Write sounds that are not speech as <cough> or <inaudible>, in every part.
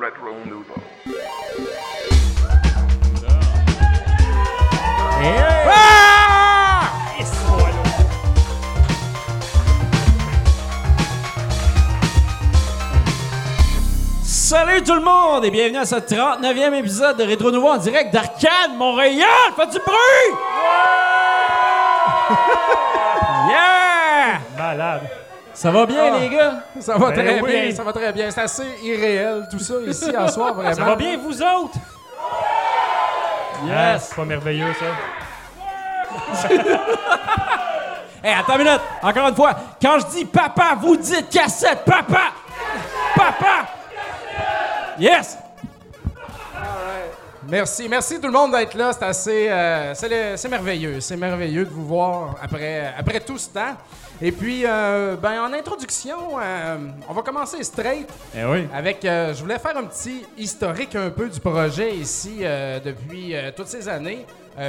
Retro Nouveau. Salut tout le monde et bienvenue à ce 39e épisode de Rétro Nouveau en direct d'Arcade Montréal. Faites du bruit! <laughs> yeah! Malade. Ça va bien Ah. les gars? Ça va Ben très oui. bien, ça va très bien. C'est assez irréel tout ça ici en soir, <laughs> vraiment. Ça va bien vous autres? Ah, Yes! c'est pas merveilleux, ça. <laughs> Hey, attends une minute! Encore une fois, quand je dis papa, vous dites cassette, papa! Papa! Yes! Merci, merci tout le monde d'être là. C'est assez, euh, c'est merveilleux, c'est merveilleux de vous voir après, après tout ce temps. Et puis, euh, ben en introduction, euh, on va commencer straight Eh oui. avec. euh, je voulais faire un petit historique un peu du projet ici euh, depuis toutes ces années.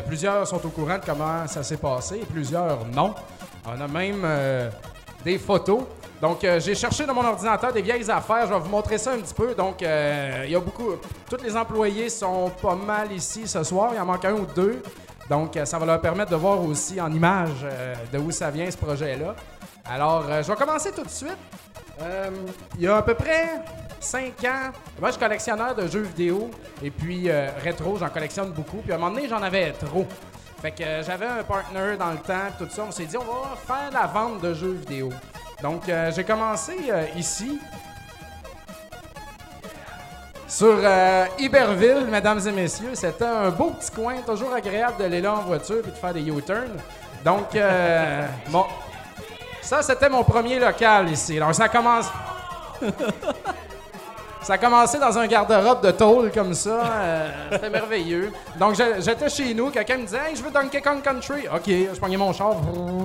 Plusieurs sont au courant de comment ça s'est passé, plusieurs non. On a même des photos. Donc, euh, j'ai cherché dans mon ordinateur des vieilles affaires. Je vais vous montrer ça un petit peu. Donc, euh, il y a beaucoup. Tous les employés sont pas mal ici ce soir. Il en manque un ou deux. Donc, euh, ça va leur permettre de voir aussi en images euh, de où ça vient ce projet-là. Alors, euh, je vais commencer tout de suite. Euh, il y a à peu près 5 ans, moi je suis collectionneur de jeux vidéo et puis rétro, j'en collectionne beaucoup. Puis à un moment donné, j'en avais trop. Fait que j'avais un partner dans le temps, tout ça. On s'est dit, on va faire la vente de jeux vidéo. Donc j'ai commencé ici. Sur euh, Iberville, mesdames et messieurs, c'était un beau petit coin, toujours agréable de aller là en voiture et de faire des U-turns. Donc, euh, <laughs> bon, ça, c'était mon premier local ici. Donc, ça commence. Ça a commencé dans un garde-robe de tôle comme ça. euh, c'était <laughs> merveilleux. Donc, j'étais chez nous. Quelqu'un me disait Hey, je veux Donkey Kong Country. OK, je pognais mon char.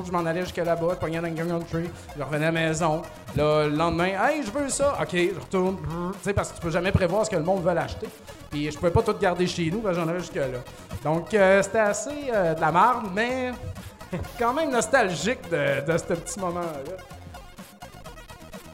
Je m'en allais jusque là-bas. Je pognais Donkey Kong Country. Je revenais à la maison. Là, le lendemain, Hey, je veux ça. OK, je retourne. Tu sais, parce que tu peux jamais prévoir ce que le monde veut l'acheter. Puis, je pouvais pas tout garder chez nous. J'en avais jusque-là. Donc, euh, c'était assez euh, de la marde, mais <laughs> quand même nostalgique de, de ce petit moment-là.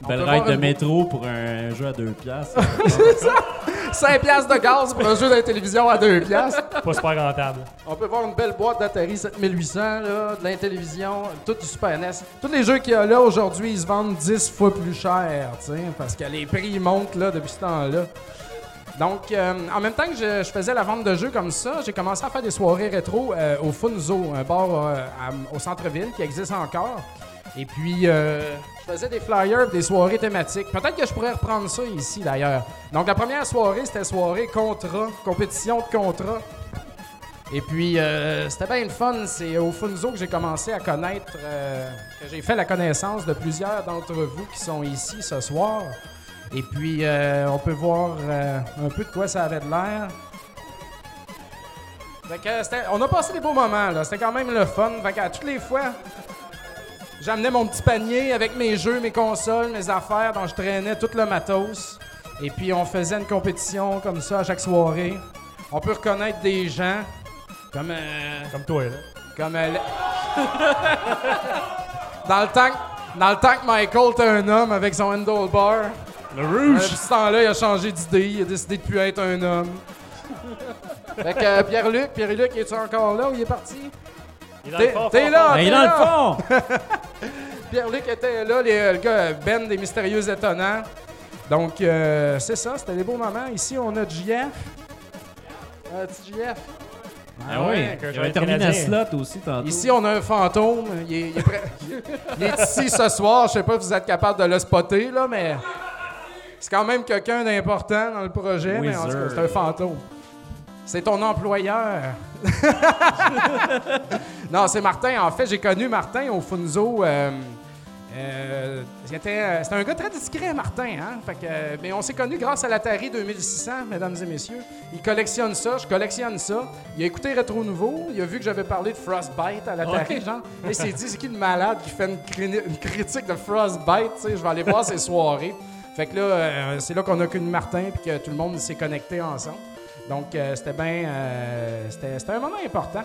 Belle ride de métro pour un jeu à deux piastres. <laughs> 5 piastres de gaz pour un jeu de la télévision à 2 piastres. Pas super rentable. On peut voir une belle boîte d'Atari 7800, là, de la télévision, tout du Super NES. Tous les jeux qu'il y a là aujourd'hui, ils se vendent 10 fois plus cher, parce que les prix montent là, depuis ce temps-là. Donc, euh, en même temps que je, je faisais la vente de jeux comme ça, j'ai commencé à faire des soirées rétro euh, au Funzo, un bar euh, à- au centre-ville qui existe encore. Et puis, euh, je faisais des flyers, des soirées thématiques. Peut-être que je pourrais reprendre ça ici, d'ailleurs. Donc, la première soirée, c'était soirée contrat, compétition de contrat. Et puis, euh, c'était bien le fun. C'est au Funzo que j'ai commencé à connaître, euh, que j'ai fait la connaissance de plusieurs d'entre vous qui sont ici ce soir. Et puis, euh, on peut voir euh, un peu de quoi ça avait de l'air. On a passé des beaux moments, là. C'était quand même le fun. Fait qu'à toutes les fois, j'amenais mon petit panier avec mes jeux, mes consoles, mes affaires, dont je traînais tout le matos. Et puis, on faisait une compétition comme ça à chaque soirée. On peut reconnaître des gens comme... euh, Comme toi, là. comme elle. <laughs> dans le temps, que- dans le temps que Michael était un homme avec son handlebar. Le Euh, rouge! Depuis ce temps-là, il a changé d'idée. Il a décidé de plus être un homme. fait que euh, Pierre-Luc, Pierre-Luc, est-tu encore là ou il est parti? Il est dans le T'es là! Ben, il est dans le fond! <laughs> Pierre-Luc était là, les- le gars Ben des Mystérieux Étonnants. Donc, euh, c'est ça, c'était des beaux moments. Ici, on a JF. Euh, petit JF. Ah oui, ouais, il que avait je terminé à slot aussi tantôt. Ici, on a un fantôme. Il est, il est prêt- <laughs> il est ici ce soir. Je sais pas si vous êtes capable de le spotter, là, mais c'est quand même quelqu'un d'important dans le projet. Mais en tout cas, c'est un fantôme. C'est ton employeur. <laughs> non, c'est Martin. En fait, j'ai connu Martin au Funzo. euh, euh, c'était, euh, c'était un gars très discret, Martin. Hein? Fait que, mais on s'est connus grâce à l'Atari 2600, mesdames et messieurs. Il collectionne ça, je collectionne ça. Il a écouté Rétro Nouveau, il a vu que j'avais parlé de Frostbite à l'Atari, genre. Et il s'est dit, c'est qui le malade qui fait une, critique de Frostbite? Tu sais, je vais aller voir ses soirées. Fait que là, euh, c'est là qu'on a connu Martin puis que tout le monde s'est connecté ensemble. Donc, euh, c'était bien. euh, c'était, c'était un moment important.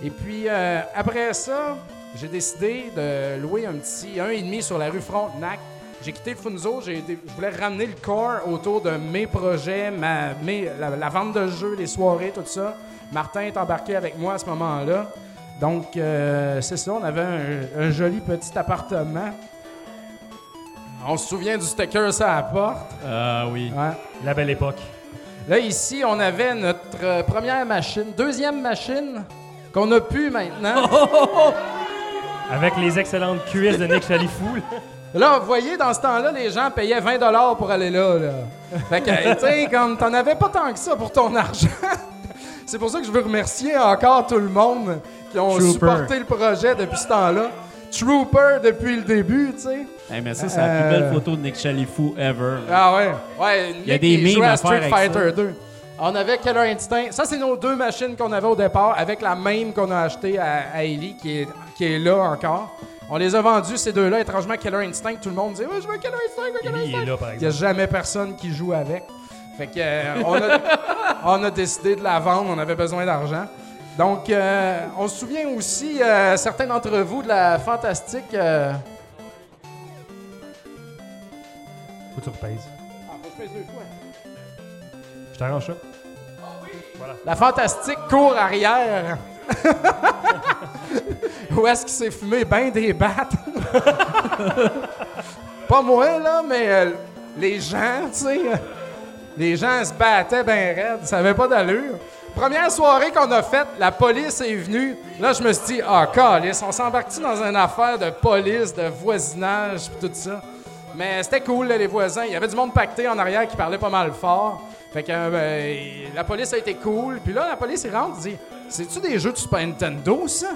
Et puis, euh, après ça, j'ai décidé de louer un petit 1,5 sur la rue Frontenac. j'ai quitté Funzo, je voulais ramener le corps autour de mes projets, ma, mes- la, la vente de jeux, les soirées, tout ça. Martin est embarqué avec moi à ce moment-là. Donc, c'est ça, on avait un, un joli petit appartement. On se souvient du sticker ça à la porte? Ah oui. Ouais. La belle époque. Là, ici, on avait notre euh, première machine, deuxième machine qu'on a pu maintenant. <laughs> Avec les excellentes cuisses de Nick Chalifou. là. Là, vous voyez, dans ce temps-là, les gens payaient 20 pour aller là. là. Fait que, tu sais, comme t'en avais pas tant que ça pour ton <laughs> argent. C'est pour ça que je veux remercier encore tout le monde qui ont Trooper. supporté le projet depuis ce temps-là. Trooper depuis le début, tu sais. Hey, mais ça, c'est la plus Euh. belle photo de Nick Chalifou ever. Ah ouais. Ouais, y a des il mimes à à faire Street avec Fighter ça. 2. On avait Killer Instinct. Ça, c'est nos deux machines qu'on avait au départ, avec la même qu'on a achetée à, à Ellie, qui est, qui est là encore. On les a vendus, ces deux-là. Étrangement, Killer Instinct, tout le monde dit Ouais, je veux Killer Instinct, je veux Killer Lui, il est Instinct. là, par Il n'y a jamais personne qui joue avec. Fait que, euh, on, a, <laughs> on a décidé de la vendre, on avait besoin d'argent. Donc, euh, on se souvient aussi, euh, certains d'entre vous, de la fantastique. Faut que tu repèses. Ah, faut que je pèse deux fois. Je t'arrange ça. La fantastique cour arrière. <laughs> Où est-ce qu'il s'est fumé ben des battes? <laughs> Pas moi, là, mais euh, les gens, tu sais. euh, les gens se battaient ben raides, ça avait pas d'allure. Première soirée qu'on a faite, la police est venue. Là, je me suis dit, ah, calice, on s'embarque-tu dans une affaire de police, de voisinage, pis tout ça? Mais c'était cool, là, les voisins. Il y avait du monde pacté en arrière qui parlait pas mal fort. Fait que euh, ben, la police a été cool. Puis là, la police, il rentre, dit C'est-tu des jeux de Super Nintendo, ça?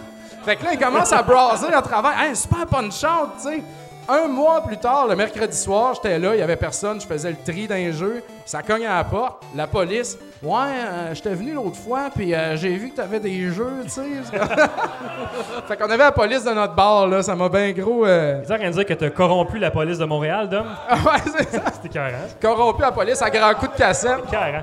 Fait que là, il commence à <laughs> brasser à travers. Hey, Super Punch-Out, tu sais. Un mois plus tard, le mercredi soir, j'étais là, il y avait personne, je faisais le tri d'un jeu. Ça cogne à la porte, la police. Ouais, euh, j'étais venu l'autre fois, puis euh, j'ai vu que t'avais des jeux, tu sais. <laughs> fait qu'on avait la police de notre bar, là, ça m'a bien gros. euh, Tu en train de dire que t'as corrompu la police de Montréal, Dom? <laughs> ouais, c'est ça. C'était carré. Corrompu la police à grands coups de cassette. Carré.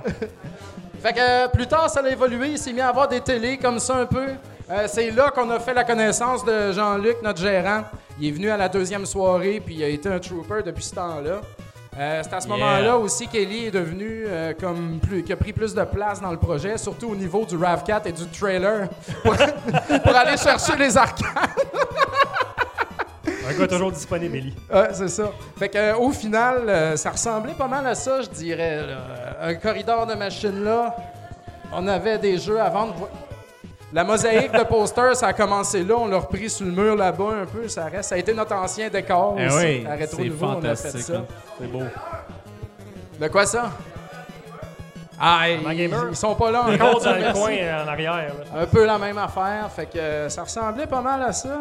Fait que euh, plus tard, ça a évolué. Il s'est mis à avoir des télés comme ça un peu. Euh, c'est là qu'on a fait la connaissance de Jean-Luc, notre gérant. Il est venu à la deuxième soirée, puis il a été un trooper depuis ce temps-là. Euh, c'est à ce Yeah. moment-là aussi qu'Ellie est devenu euh, comme plus, qui a pris plus de place dans le projet, surtout au niveau du RAV4 et du trailer <laughs> pour, pour aller chercher les arcades. Un gars toujours disponible, Ellie. Ouais, c'est ça. Fait que, euh, au final, euh, ça ressemblait pas mal à ça, je dirais. là. Un corridor de machines là. On avait des jeux à vendre. La mosaïque de posters, ça a commencé là. On l'a repris sur le mur là-bas un peu. Ça reste. Ça a été notre ancien décor Eh aussi. oui, à Rétro c'est Nouveau, on a fait ça. là. C'est beau. De quoi ça? Ah, ils, sont pas là encore. dans le coin euh, en arrière. là. Un peu la même affaire. Fait que euh, ça ressemblait pas mal à ça.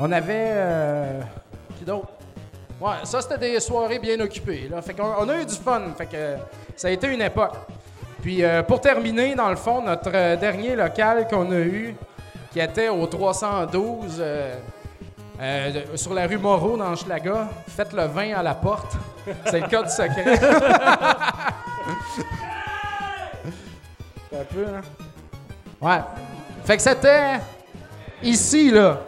On avait. euh, qui d'autre? Ouais, ça c'était des soirées bien occupées. Là. Fait qu'on on a eu du fun. Fait que ça a été une époque. Puis euh, pour terminer, dans le fond, notre euh, dernier local qu'on a eu, qui était au 312 euh, euh, de- sur la rue Moreau dans Schlaga, faites le vin à la porte. C'est le code secret. <laughs> Un peu, hein? Ouais. Fait que c'était ici, là,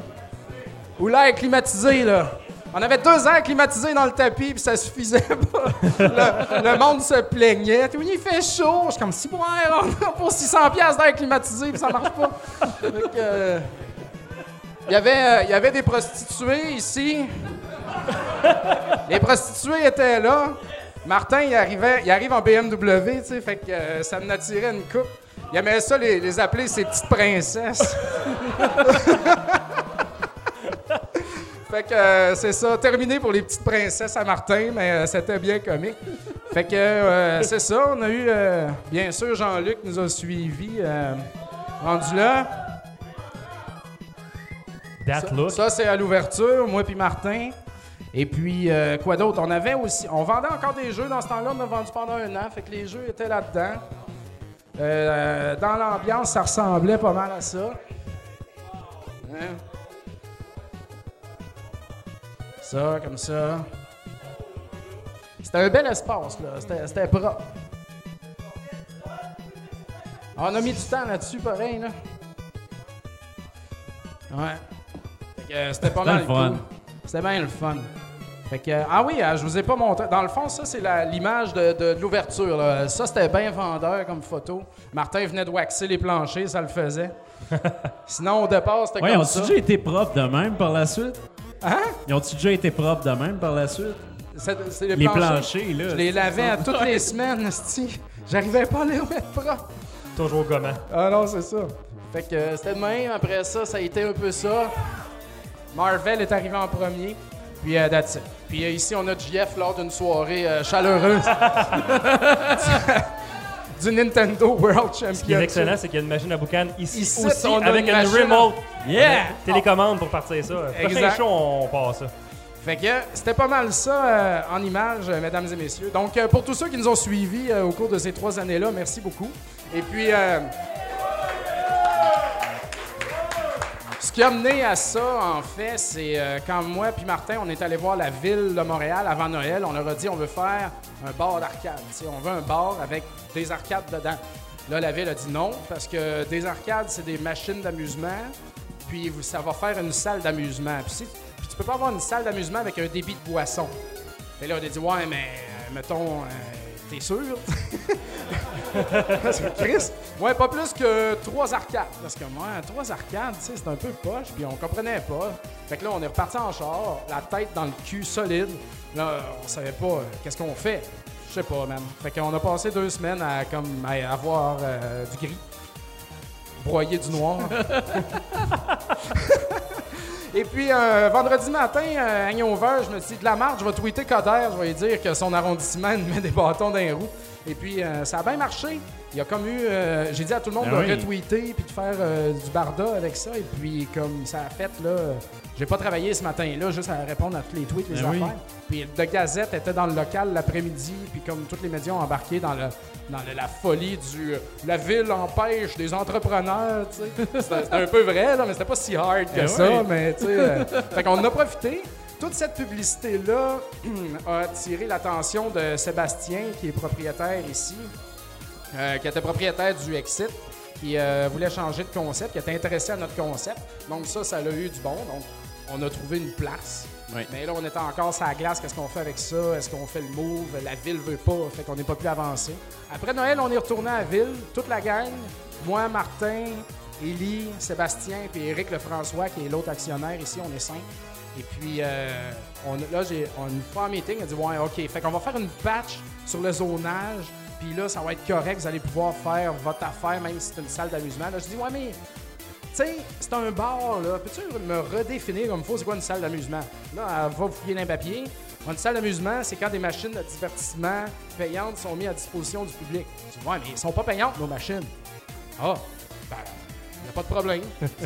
où l'air est climatisé, là. On avait deux airs climatisés dans le tapis, puis ça suffisait <laughs> pas. Le, monde se plaignait. Oui, il fait chaud. Je suis comme, si, ouais, on pour 600 pièces d'air climatisé, puis ça marche pas. Euh, il y avait, euh, il y avait des prostituées ici. Les prostituées étaient là. Martin, il, arrivait, il arrive en BMW, tu sais, fait que euh, ça me attirait une coupe. Il aimait ça les, les appeler ses petites princesses. <laughs> fait que euh, c'est ça, terminé pour les petites princesses à Martin, mais euh, c'était bien comique. Fait que euh, c'est ça, on a eu, bien sûr, Jean-Luc nous a suivis. rendu là. That Ça, look. ça, c'est à l'ouverture, moi puis Martin. Et puis, quoi d'autre? On avait aussi... On vendait encore des jeux dans ce temps-là. On a vendu pendant un an. Fait que les jeux étaient là-dedans. Dans l'ambiance, ça ressemblait pas mal à ça. Hein? Ça, comme ça. C'était un bel espace, là. C'était, propre. On a mis du temps là-dessus, pareil, là. Ouais. Euh, c'était pas mal le fun. cool. C'était bien le fun. Fait que, ah oui, euh, je vous ai pas montré. Dans le fond, ça, c'est l'image de, de- de l'ouverture. Ça, c'était bien vendeur comme photo. Martin venait de waxer les planchers, ça le faisait. <laughs> Sinon, au départ, c'était Ouais, comme ont-ils ça. déjà été propres de même par la suite? Hein? Ils ont-ils déjà été propres de même par la suite? C'est les, Les planchers. planchers, là. Je les lavais à toutes les semaines, esti. J'arrivais pas à les remettre propres. Toujours gommant. Ah non, c'est ça. Fait que euh, c'était de même. Après ça, ça a été un peu ça. Marvel est arrivé en premier. Puis euh, that's it. Puis euh, ici, on a JF lors d'une soirée euh, chaleureuse <laughs> du Nintendo World Ce qui est Championship. excellent, c'est qu'il y a une machine à boucan ici, Ici, aussi, on avec une une, à- remote. Yeah! Télécommande pour partir ça. Prochain show, on passe ça. Fait que c'était pas mal ça euh, en images, euh, mesdames et messieurs. Donc, euh, pour tous ceux qui nous ont suivis au cours de ces trois années-là, merci beaucoup. Et puis, ce qui a mené à ça, en fait, c'est euh, quand moi puis Martin, on est allé voir la ville de Montréal avant Noël, on leur a dit on veut faire un bar d'arcade. On veut un bar avec des arcades dedans. Là, la ville a dit non, parce que des arcades, c'est des machines d'amusement, puis ça va faire une salle d'amusement. Puis, si- puis tu peux pas avoir une salle d'amusement avec un débit de boisson. Et là, on a dit, ouais, mais euh, mettons, euh, t'es sûr? <laughs> Que Chris, ouais, pas plus que trois arcades. Parce que moi, trois arcades, tu sais, c'est un peu poche, puis on comprenait pas. Fait que là, on est reparti en char, la tête dans le cul solide. Là, on savait pas euh, qu'est-ce qu'on fait. Je sais pas, man. Fait qu'on a passé deux semaines à, comme, à avoir euh, du gris, broyer du noir. <laughs> Et puis, euh, vendredi matin, euh, à Hangover, je me suis dit, de la marge, je vais tweeter Coder, je vais lui dire que son arrondissement <laughs> il met des bâtons dans les roues. Et puis, euh, ça a bien marché. Il y a comme eu. euh, J'ai dit à tout le monde Ben de oui. retweeter puis de faire euh, du barda avec ça. Et puis, comme ça a fait, là, j'ai pas travaillé ce matin-là juste à répondre à tous les tweets, les oui. affaires. Puis, The Gazette était dans le local l'après-midi. Puis, comme tous les médias ont embarqué dans, le, dans le- la folie du. la ville empêche des entrepreneurs, tu sais. <laughs> C'était un peu vrai, là, mais c'était pas si hard que Ben ça. oui. Mais, tu sais. fait qu'on en a profité. Toute cette publicité-là <clears throat> a attiré l'attention de Sébastien, qui est propriétaire ici, euh, qui était propriétaire du Exit, qui euh, voulait changer de concept, qui était intéressé à notre concept. Donc ça, ça a eu du bon. Donc on a trouvé une place. Oui. Mais là, on était encore sur la glace. Qu'est-ce qu'on fait avec ça? Est-ce qu'on fait le move? La ville veut pas. Fait qu'on n'est pas plus avancé. Après Noël, on est retourné à la ville, toute la gang. Moi, Martin, Élie, Sébastien, puis Éric Lefrançois, qui est l'autre actionnaire ici. On est cinq. Et puis, euh, là, j'ai, on une fois en meeting, a dit Ouais, OK, fait qu'on va faire une patch sur le zonage, puis là, ça va être correct, vous allez pouvoir faire votre affaire, même si c'est une salle d'amusement. Là, je dis Ouais, mais, tu sais, c'est un bar, là. Peux-tu me redéfinir comme il faut, c'est quoi une salle d'amusement? Là, elle va fouiller d'un papier. Une salle d'amusement, c'est quand des machines de divertissement payantes sont mises à disposition du public. Je dis Ouais, mais elles sont pas payantes, nos machines. Ah, ben, y a pas de problème.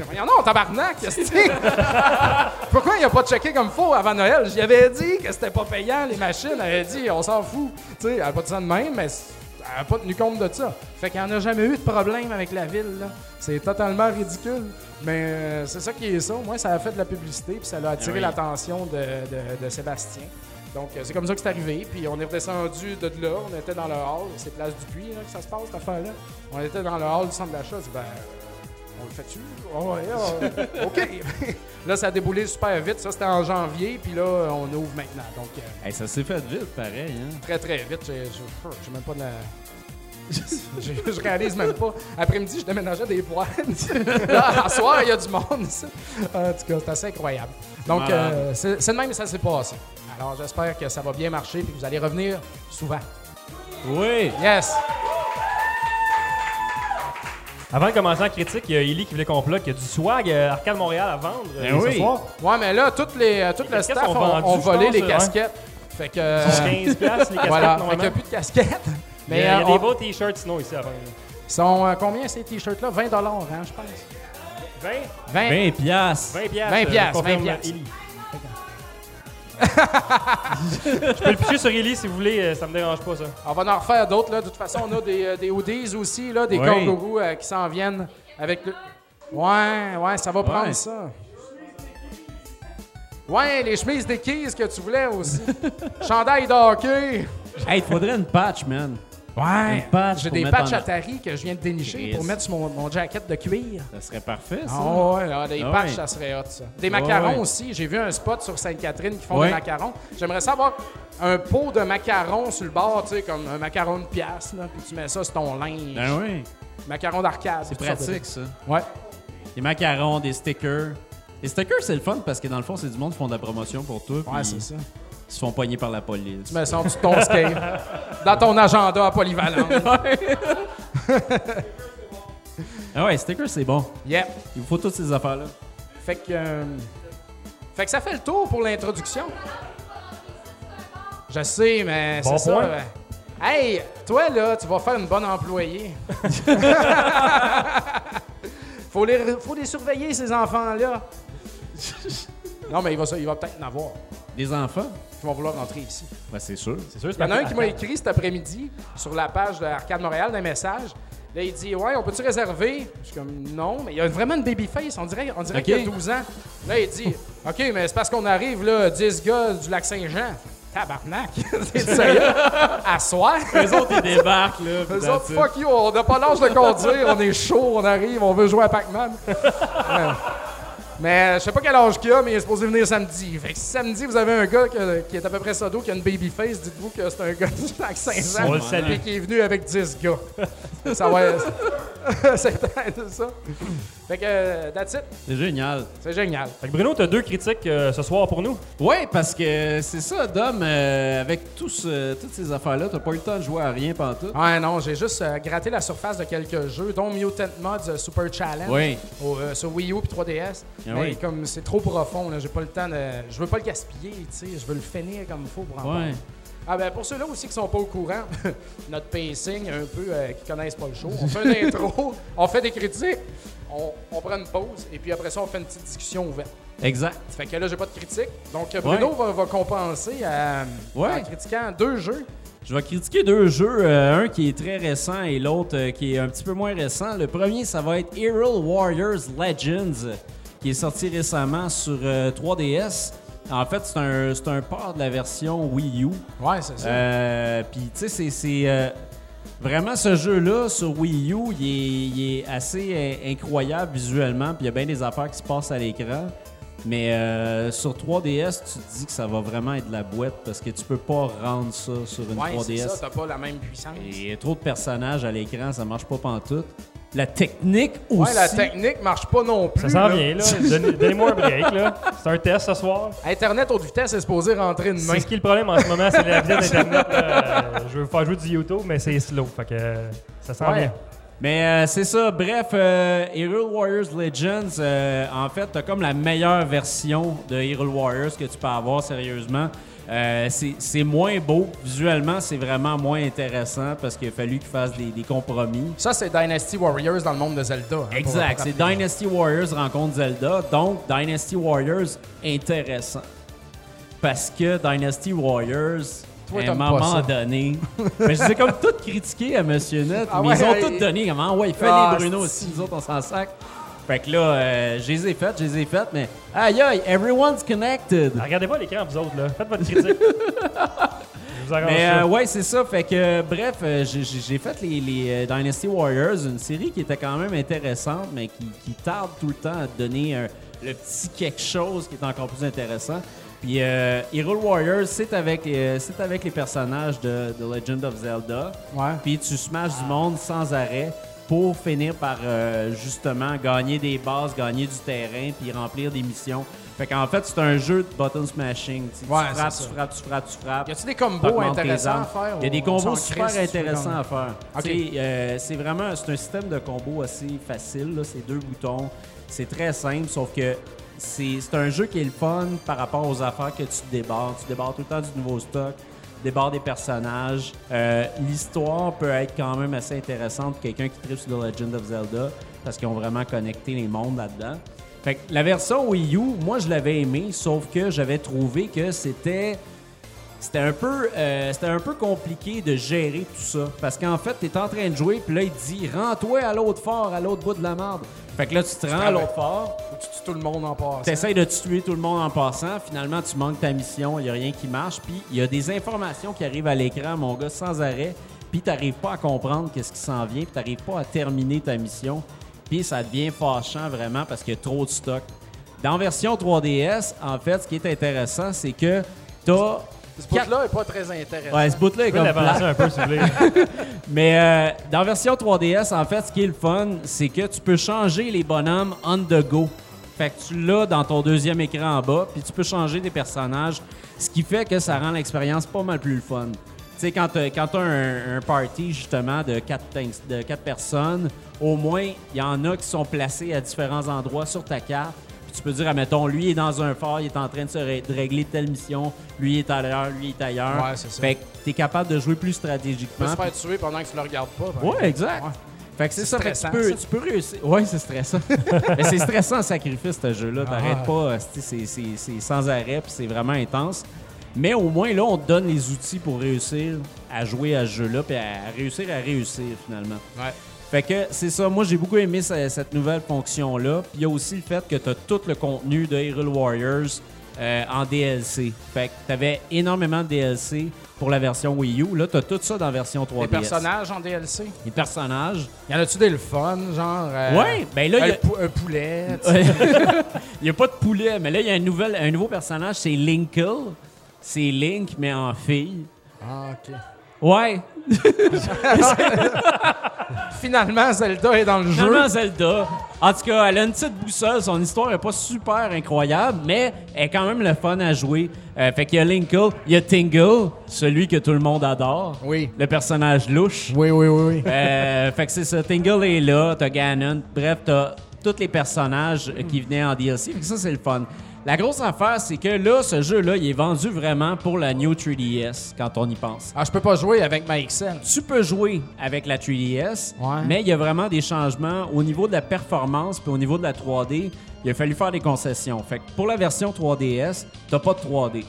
Voyons non, tabarnak, qu'est-ce que c'est? <laughs> Pourquoi il a pas checké comme faux avant Noël? J'y avais dit que c'était pas payant, les machines. Elle avait dit, on s'en fout. Tu sais, elle a pas dit ça de même, mais elle a pas tenu compte de ça. Fait qu'il n'y en a jamais eu de problème avec la ville, là. C'est totalement ridicule. Mais euh, c'est ça qui est ça. Moi, ça a fait de la publicité, puis ça a attiré oui. l'attention de, de- de Sébastien. Donc, euh, c'est comme ça que c'est arrivé. Puis on est redescendu de là. On était dans le hall. C'est Place du Puy là, que ça se passe, cette affaire-là. On était dans le hall du centre d'achat. Ben, on le fait-tu? Oh, ouais, ah, <laughs> OK. là, ça a déboulé super vite. Ça, c'était en janvier. Puis là, on ouvre maintenant. Donc, euh, Hey, ça s'est fait vite, pareil. Hein? très, très vite. J'ai même pas de la... <laughs> Je réalise même pas. Après-midi, je déménageais des boîtes. <laughs> là, à soir, il y a du monde. En tout cas, c'est assez incroyable. Donc, euh, c'est c'est de même que ça s'est passé. Alors, j'espère que ça va bien marcher et que vous allez revenir souvent. Oui! Yes! Avant de commencer en critique, il y a Ellie qui voulait qu'on bloque. Il y a du swag euh, Arcade Montréal à vendre euh, Ben ce oui. soir. Ouais, mais là, toutes les, euh, staff sont ont, vendues, ont volé pense, les ouais. casquettes. Fait que. euh, 15 piastres, les <laughs> casquettes, voilà. Fait qu'il n'y a plus de casquettes. Mais Mais il y a euh, des on- beaux t-shirts sinon ici à vendre. sont euh, combien ces t-shirts-là? 20 hein, je pense. 20? 20. 20 piastres. 20 piastres. 20 euh, piastres, Je peux le picher sur Ellie si vous voulez, euh, ça me dérange pas ça. On va en refaire d'autres. là. De toute façon, on a des, euh, des hoodies aussi, là, des Oui. kangourous euh, qui s'en viennent avec le. Ouais, ouais, ça va prendre ça. Ouais, les chemises des keys que tu voulais aussi. <laughs> Chandail de hockey. Hey, il faudrait une patch, man. Ouais. Patch J'ai des patchs en- Atari que je viens de dénicher Chris. pour mettre sur mon, mon jacket de cuir. Ça serait parfait, ça. Ah ouais, ah, des Ah patchs, ouais. ça serait hot, ça. Des macarons aussi. J'ai vu un spot sur Sainte-Catherine qui font des macarons. J'aimerais savoir un pot de macarons sur le bord, tu sais, comme un macaron de pièce, là, puis tu mets ça sur ton linge. Ben oui. Macaron d'arcade. C'est pratique, ça. Ouais. Des macarons, des stickers. Les stickers, c'est le fun parce que dans le fond, c'est du monde qui font de la promotion pour toi. Ouais, c'est ça. Ils se font pogner par la police. Tu mets ça en dessous de ton skate. dans ton agenda à polyvalent. <laughs> Ah ouais, stickers, c'est bon. Yep. Il vous faut toutes ces affaires-là. Fait que. euh, Fait que ça fait le tour pour l'introduction. Je sais, mais Bon c'est ça. point. euh, Hey, toi là, tu vas faire une bonne employée. <laughs> <laughs> faut, les, faut les surveiller, ces enfants-là. Non, mais il va, ça- il va peut-être en avoir Des enfants? qui vont vouloir rentrer ici. Ben, c'est sûr. C'est sûr, c'est Il y en a un qui m'a écrit cet après-midi sur la page de Arcade Montréal d'un message. Là, il dit Ouais, on peut-tu réserver Je suis comme Non, mais il y a vraiment une babyface. On dirait, on dirait qu'il y a 12 ans. Là, il dit OK, mais c'est parce qu'on arrive, là, 10 gars du lac Saint-Jean. Tabarnak <laughs> C'est sérieux À soir <laughs> Eux autres, ils débarquent, là. that's autres, fuck you, on n'a pas l'âge de conduire, on est chaud, on arrive, on veut jouer à Pac-Man. <laughs> Ouais. Mais je sais pas quel âge qu'il a, mais il est supposé venir samedi. Fait que si samedi, vous avez un gars que- qui est à peu près sado, qui a une babyface, dites-vous que c'est un gars du lac Saint-Jean. Et qui est venu avec 10 gars. ça va être... <laughs> c'est ça. Fait que, euh, that's it. C'est génial. C'est génial. Fait que Bruno, t'as deux critiques euh, ce soir pour nous? Ouais, parce que c'est ça, Dom, euh, avec tout ce- toutes ces affaires-là, t'as pas eu le temps de jouer à rien pantoute. Ouais, non, j'ai juste euh, gratté la surface de quelques jeux, dont Mutant Mods Super Challenge. Oui. au, euh, sur Wii U et 3DS. Ah mais oui. comme c'est trop profond, là, j'ai pas le temps de. Je veux pas le gaspiller, tu sais. Je veux le finir comme il faut pour en Ouais. parler. Ah ben pour ceux-là aussi qui sont pas au courant, <laughs> notre pacing un peu euh, qui connaissent pas le show, on fait <laughs> une intro, on fait des critiques, on, on prend une pause et puis après ça on fait une petite discussion ouverte. Exact. Fait que là j'ai pas de critique, donc Bruno va, va compenser euh, Ouais. en critiquant deux jeux. Je vais critiquer deux jeux, euh, un qui est très récent et l'autre euh, qui est un petit peu moins récent. Le premier, ça va être Hero Warriors Legends, euh, qui est sorti récemment sur euh, 3DS. En fait, c'est un, c'est un port de la version Wii U. Ouais, c'est ça. Euh, Puis, tu sais, c'est- euh, vraiment, ce jeu-là, sur Wii U, il est, il est assez euh, incroyable visuellement. Puis, il y a bien des affaires qui se passent à l'écran. Mais euh, sur 3DS, tu te dis que ça va vraiment être de la boîte parce que tu peux pas rendre ça sur une ouais, c'est 3DS. ça, t'as pas la même puissance. Et trop de personnages à l'écran, ça marche pas pantoute. La technique aussi. Ouais, la technique marche pas non plus. Ça s'en là. vient, là. Donnez- <laughs> Donnez-moi un break, là. C'est un test ce soir. Internet haute vitesse est supposé rentrer une main. C'est ce qui est le problème en ce moment, c'est la vitesse d'Internet. Euh, Je veux faire jouer du YouTube, mais c'est slow. Fait que euh, ça s'en Ouais. vient. Mais euh, c'est ça, bref, euh, Hero Warriors Legends, euh, en fait, t'as comme la meilleure version de Hero Warriors que tu peux avoir, sérieusement. Euh, c'est moins beau. Visuellement, c'est vraiment moins intéressant parce qu'il a fallu qu'ils fassent des, des compromis. Ça, c'est Dynasty Warriors dans le monde de Zelda. hein, Exact. C'est. Dynasty Warriors rencontre Zelda. Donc, Dynasty Warriors intéressant. Parce que Dynasty Warriors, Toi, à un moment donné, <laughs> mais je les ai comme tout critiqué à Monsieur Net, Ah mais ouais, ils ont hey. tout donné. Comment, ouais, il fait Ah, les Bruno aussi, nous autres, on s'en sac. Fait que là, euh, je les ai faites, je les ai faites, mais aïe aïe, everyone's connected. Ah, Regardez pas l'écran, vous autres, là. Faites votre critique. Je <laughs> vous arrange Mais ça. euh, ouais, c'est ça. Fait que, euh, bref, euh, j'ai- j'ai j'ai fait les, les, euh, Dynasty Warriors, une série qui était quand même intéressante, mais qui, qui tarde tout le temps à te donner le petit quelque chose qui est encore plus intéressant. Puis euh, Hero Warriors, c'est avec, euh, c'est avec les personnages de, de Legend of Zelda. Ouais. Puis tu smashes du monde sans arrêt pour finir par euh, justement gagner des bases, gagner du terrain, puis remplir des missions. Fait qu'en fait, c'est un jeu de button smashing. Tu, frappes, tu frappes, tu frappes, tu frappes. Y a-tu des combos intéressants à faire? Il y a des combos super intéressants à faire. Euh, c'est vraiment c'est un système de combo assez facile. C'est deux boutons. C'est très simple, sauf que c'est c'est un jeu qui est le fun par rapport aux affaires que tu débarres. Tu débarres tout le temps du nouveau stock, tu débarres des personnages. Euh, L'histoire peut être quand même assez intéressante pour quelqu'un qui tripe sur The Legend of Zelda parce qu'ils ont vraiment connecté les mondes là-dedans. Fait que la version Wii U, moi je l'avais aimé, sauf que j'avais trouvé que c'était c'était un peu euh, c'était un peu compliqué de gérer tout ça parce qu'en fait t'es en train de jouer puis là il dit rends-toi à l'autre fort à l'autre bout de la merde fait que là tu te rends à l'autre fort Tu tues tout le monde en passant. T'essayes de tuer tout le monde en passant. Finalement, tu manques ta mission. Il n'y a rien qui marche. Puis, il y a des informations qui arrivent à l'écran, mon gars, sans arrêt, puis t'arrives pas à comprendre qu'est-ce qui s'en vient, puis t'arrives pas à terminer ta mission, puis ça devient fâchant vraiment parce qu'il y a trop de stock. Dans version 3DS, en fait, ce qui est intéressant, c'est que t'as... Ce bout-là est pas très intéressant. Ouais, ce bout-là est comme l'avancer un peu, si vous. <laughs> Mais euh, dans version 3DS, en fait, ce qui est le fun, c'est que tu peux changer les bonhommes on the go. Fait que tu l'as dans ton deuxième écran en bas, puis tu peux changer des personnages, ce qui fait que ça rend l'expérience pas mal plus le fun. Tu sais, quand tu as un, un party, justement, de quatre, de quatre personnes, au moins, il y en a qui sont placés à différents endroits sur ta carte. Tu peux dire, admettons, lui est dans un phare, il est en train de se ré- de régler telle mission, lui est ailleurs, lui il est ailleurs. Ouais, c'est ça. Fait que tu es capable de jouer plus Tu peux stratégiquement. se faire tuer pendant que tu le regardes pas. par Ouais, exact. Ouais. Fait que c'est ça, fait que tu peux, ça. tu peux réussir. Ouais, c'est stressant. <laughs> Mais c'est stressant en sacrifice, ce jeu-là. Ah. T'arrêtes pas, c'est c'est sans arrêt, puis c'est vraiment intense. Mais au moins, là, on te donne les outils pour réussir à jouer à ce jeu-là, puis à réussir à réussir, finalement. Ouais. Fait que c'est ça. Moi, j'ai beaucoup aimé ce- cette nouvelle fonction-là. Puis il y a aussi le fait que tu as tout le contenu de Hyrule Warriors euh, en DLC. Fait que tu avais énormément de DLC pour la version Wii U. Là, tu as tout ça dans la version 3DS. Les personnages en DLC. Les personnages. Y en a-tu des le fun, genre. euh, Ouais, ben là, il y un, a- pou- un poulet. Il <laughs> n'y a pas de poulet, mais là, il y a un, nouvel, un nouveau personnage, c'est Linkle. C'est Link, mais en fille. Ah, ok. Ouais, <laughs> Finalement, Zelda est dans le jeu. finalement Zelda. En tout cas, elle a une petite boussole. Son histoire est pas super incroyable, mais elle est quand même le fun à jouer. Euh, fait qu'il y a Linkle, il y a Tingle, celui que tout le monde adore. Oui. Le personnage louche. Oui, oui, oui. oui. Euh, <laughs> fait que c'est ça. Tingle est là, t'as Ganon. Bref, t'as tous les personnages qui venaient en DLC. Fait que ça, c'est le fun. La grosse affaire, c'est que là, ce jeu-là, il est vendu vraiment pour la New 3DS, quand on y pense. Ah, je peux pas jouer avec ma XL. Tu peux jouer avec la 3DS, Ouais. mais il y a vraiment des changements au niveau de la performance puis au niveau de la 3D. Il a fallu faire des concessions. Fait que pour la version 3DS, t'as pas de 3D.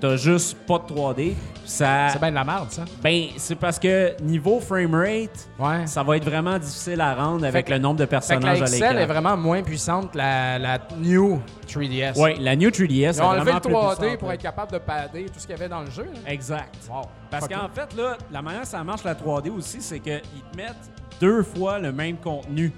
T'as juste pas de 3D. Ça, C'est bien de la merde, ça. ben, c'est parce que niveau framerate, Ouais. ça va être vraiment difficile à rendre avec que- le nombre de Fait que la personnages à XL l'écran. est vraiment moins puissante que la, la New 3DS. Oui, la New 3DS Ils ont enlevé le plus 3D puissante, pour ouais. être capable de padder tout ce qu'il y avait dans le jeu. là. Exact. Wow. Parce qu'en it. fait, là, la manière dont ça marche la 3D aussi, c'est qu'ils te mettent deux fois le même contenu.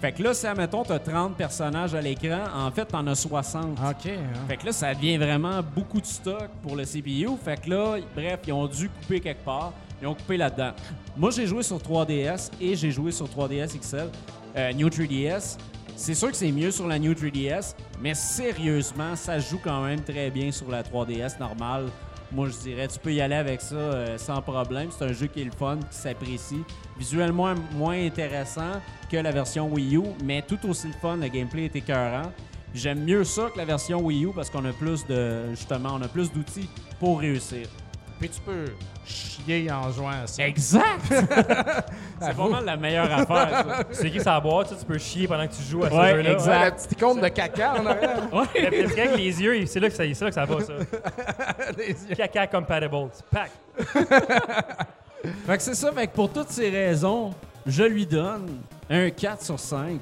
Fait que là, si, admettons, t'as 30 personnages à l'écran, en fait, t'en as 60. OK. hein. Fait que là, ça devient vraiment beaucoup de stock pour le CPU. Fait que là, bref, ils ont dû couper quelque part. Ils ont coupé là-dedans. Moi, j'ai joué sur 3DS et j'ai joué sur 3DS XL, euh, New 3DS. C'est sûr que c'est mieux sur la New 3DS, mais sérieusement, ça joue quand même très bien sur la 3DS normale. Moi, je dirais, tu peux y aller avec ça euh, sans problème. C'est un jeu qui est le fun, qui s'apprécie. Visuellement moins intéressant que la version Wii U, mais tout aussi le fun. Le gameplay est écœurant. J'aime mieux ça que la version Wii U parce qu'on a plus de justement, a plus d'outils pour réussir. Puis tu peux chier en jouant à ça. Exact. <laughs> c'est vraiment la meilleure affaire. ça. <laughs> C'est écrit sur la boîte, tu sais, tu peux chier pendant que tu joues à ce Ouais, jeu-là. exact. La petite icône de caca en arrière. Ouais. Le petit gars avec les yeux, c'est là, que ça- c'est là que ça va, ça. <laughs> Caca compatible. Pack. Fait que c'est ça. Fait que pour toutes ces raisons, je lui donne un 4 sur 5.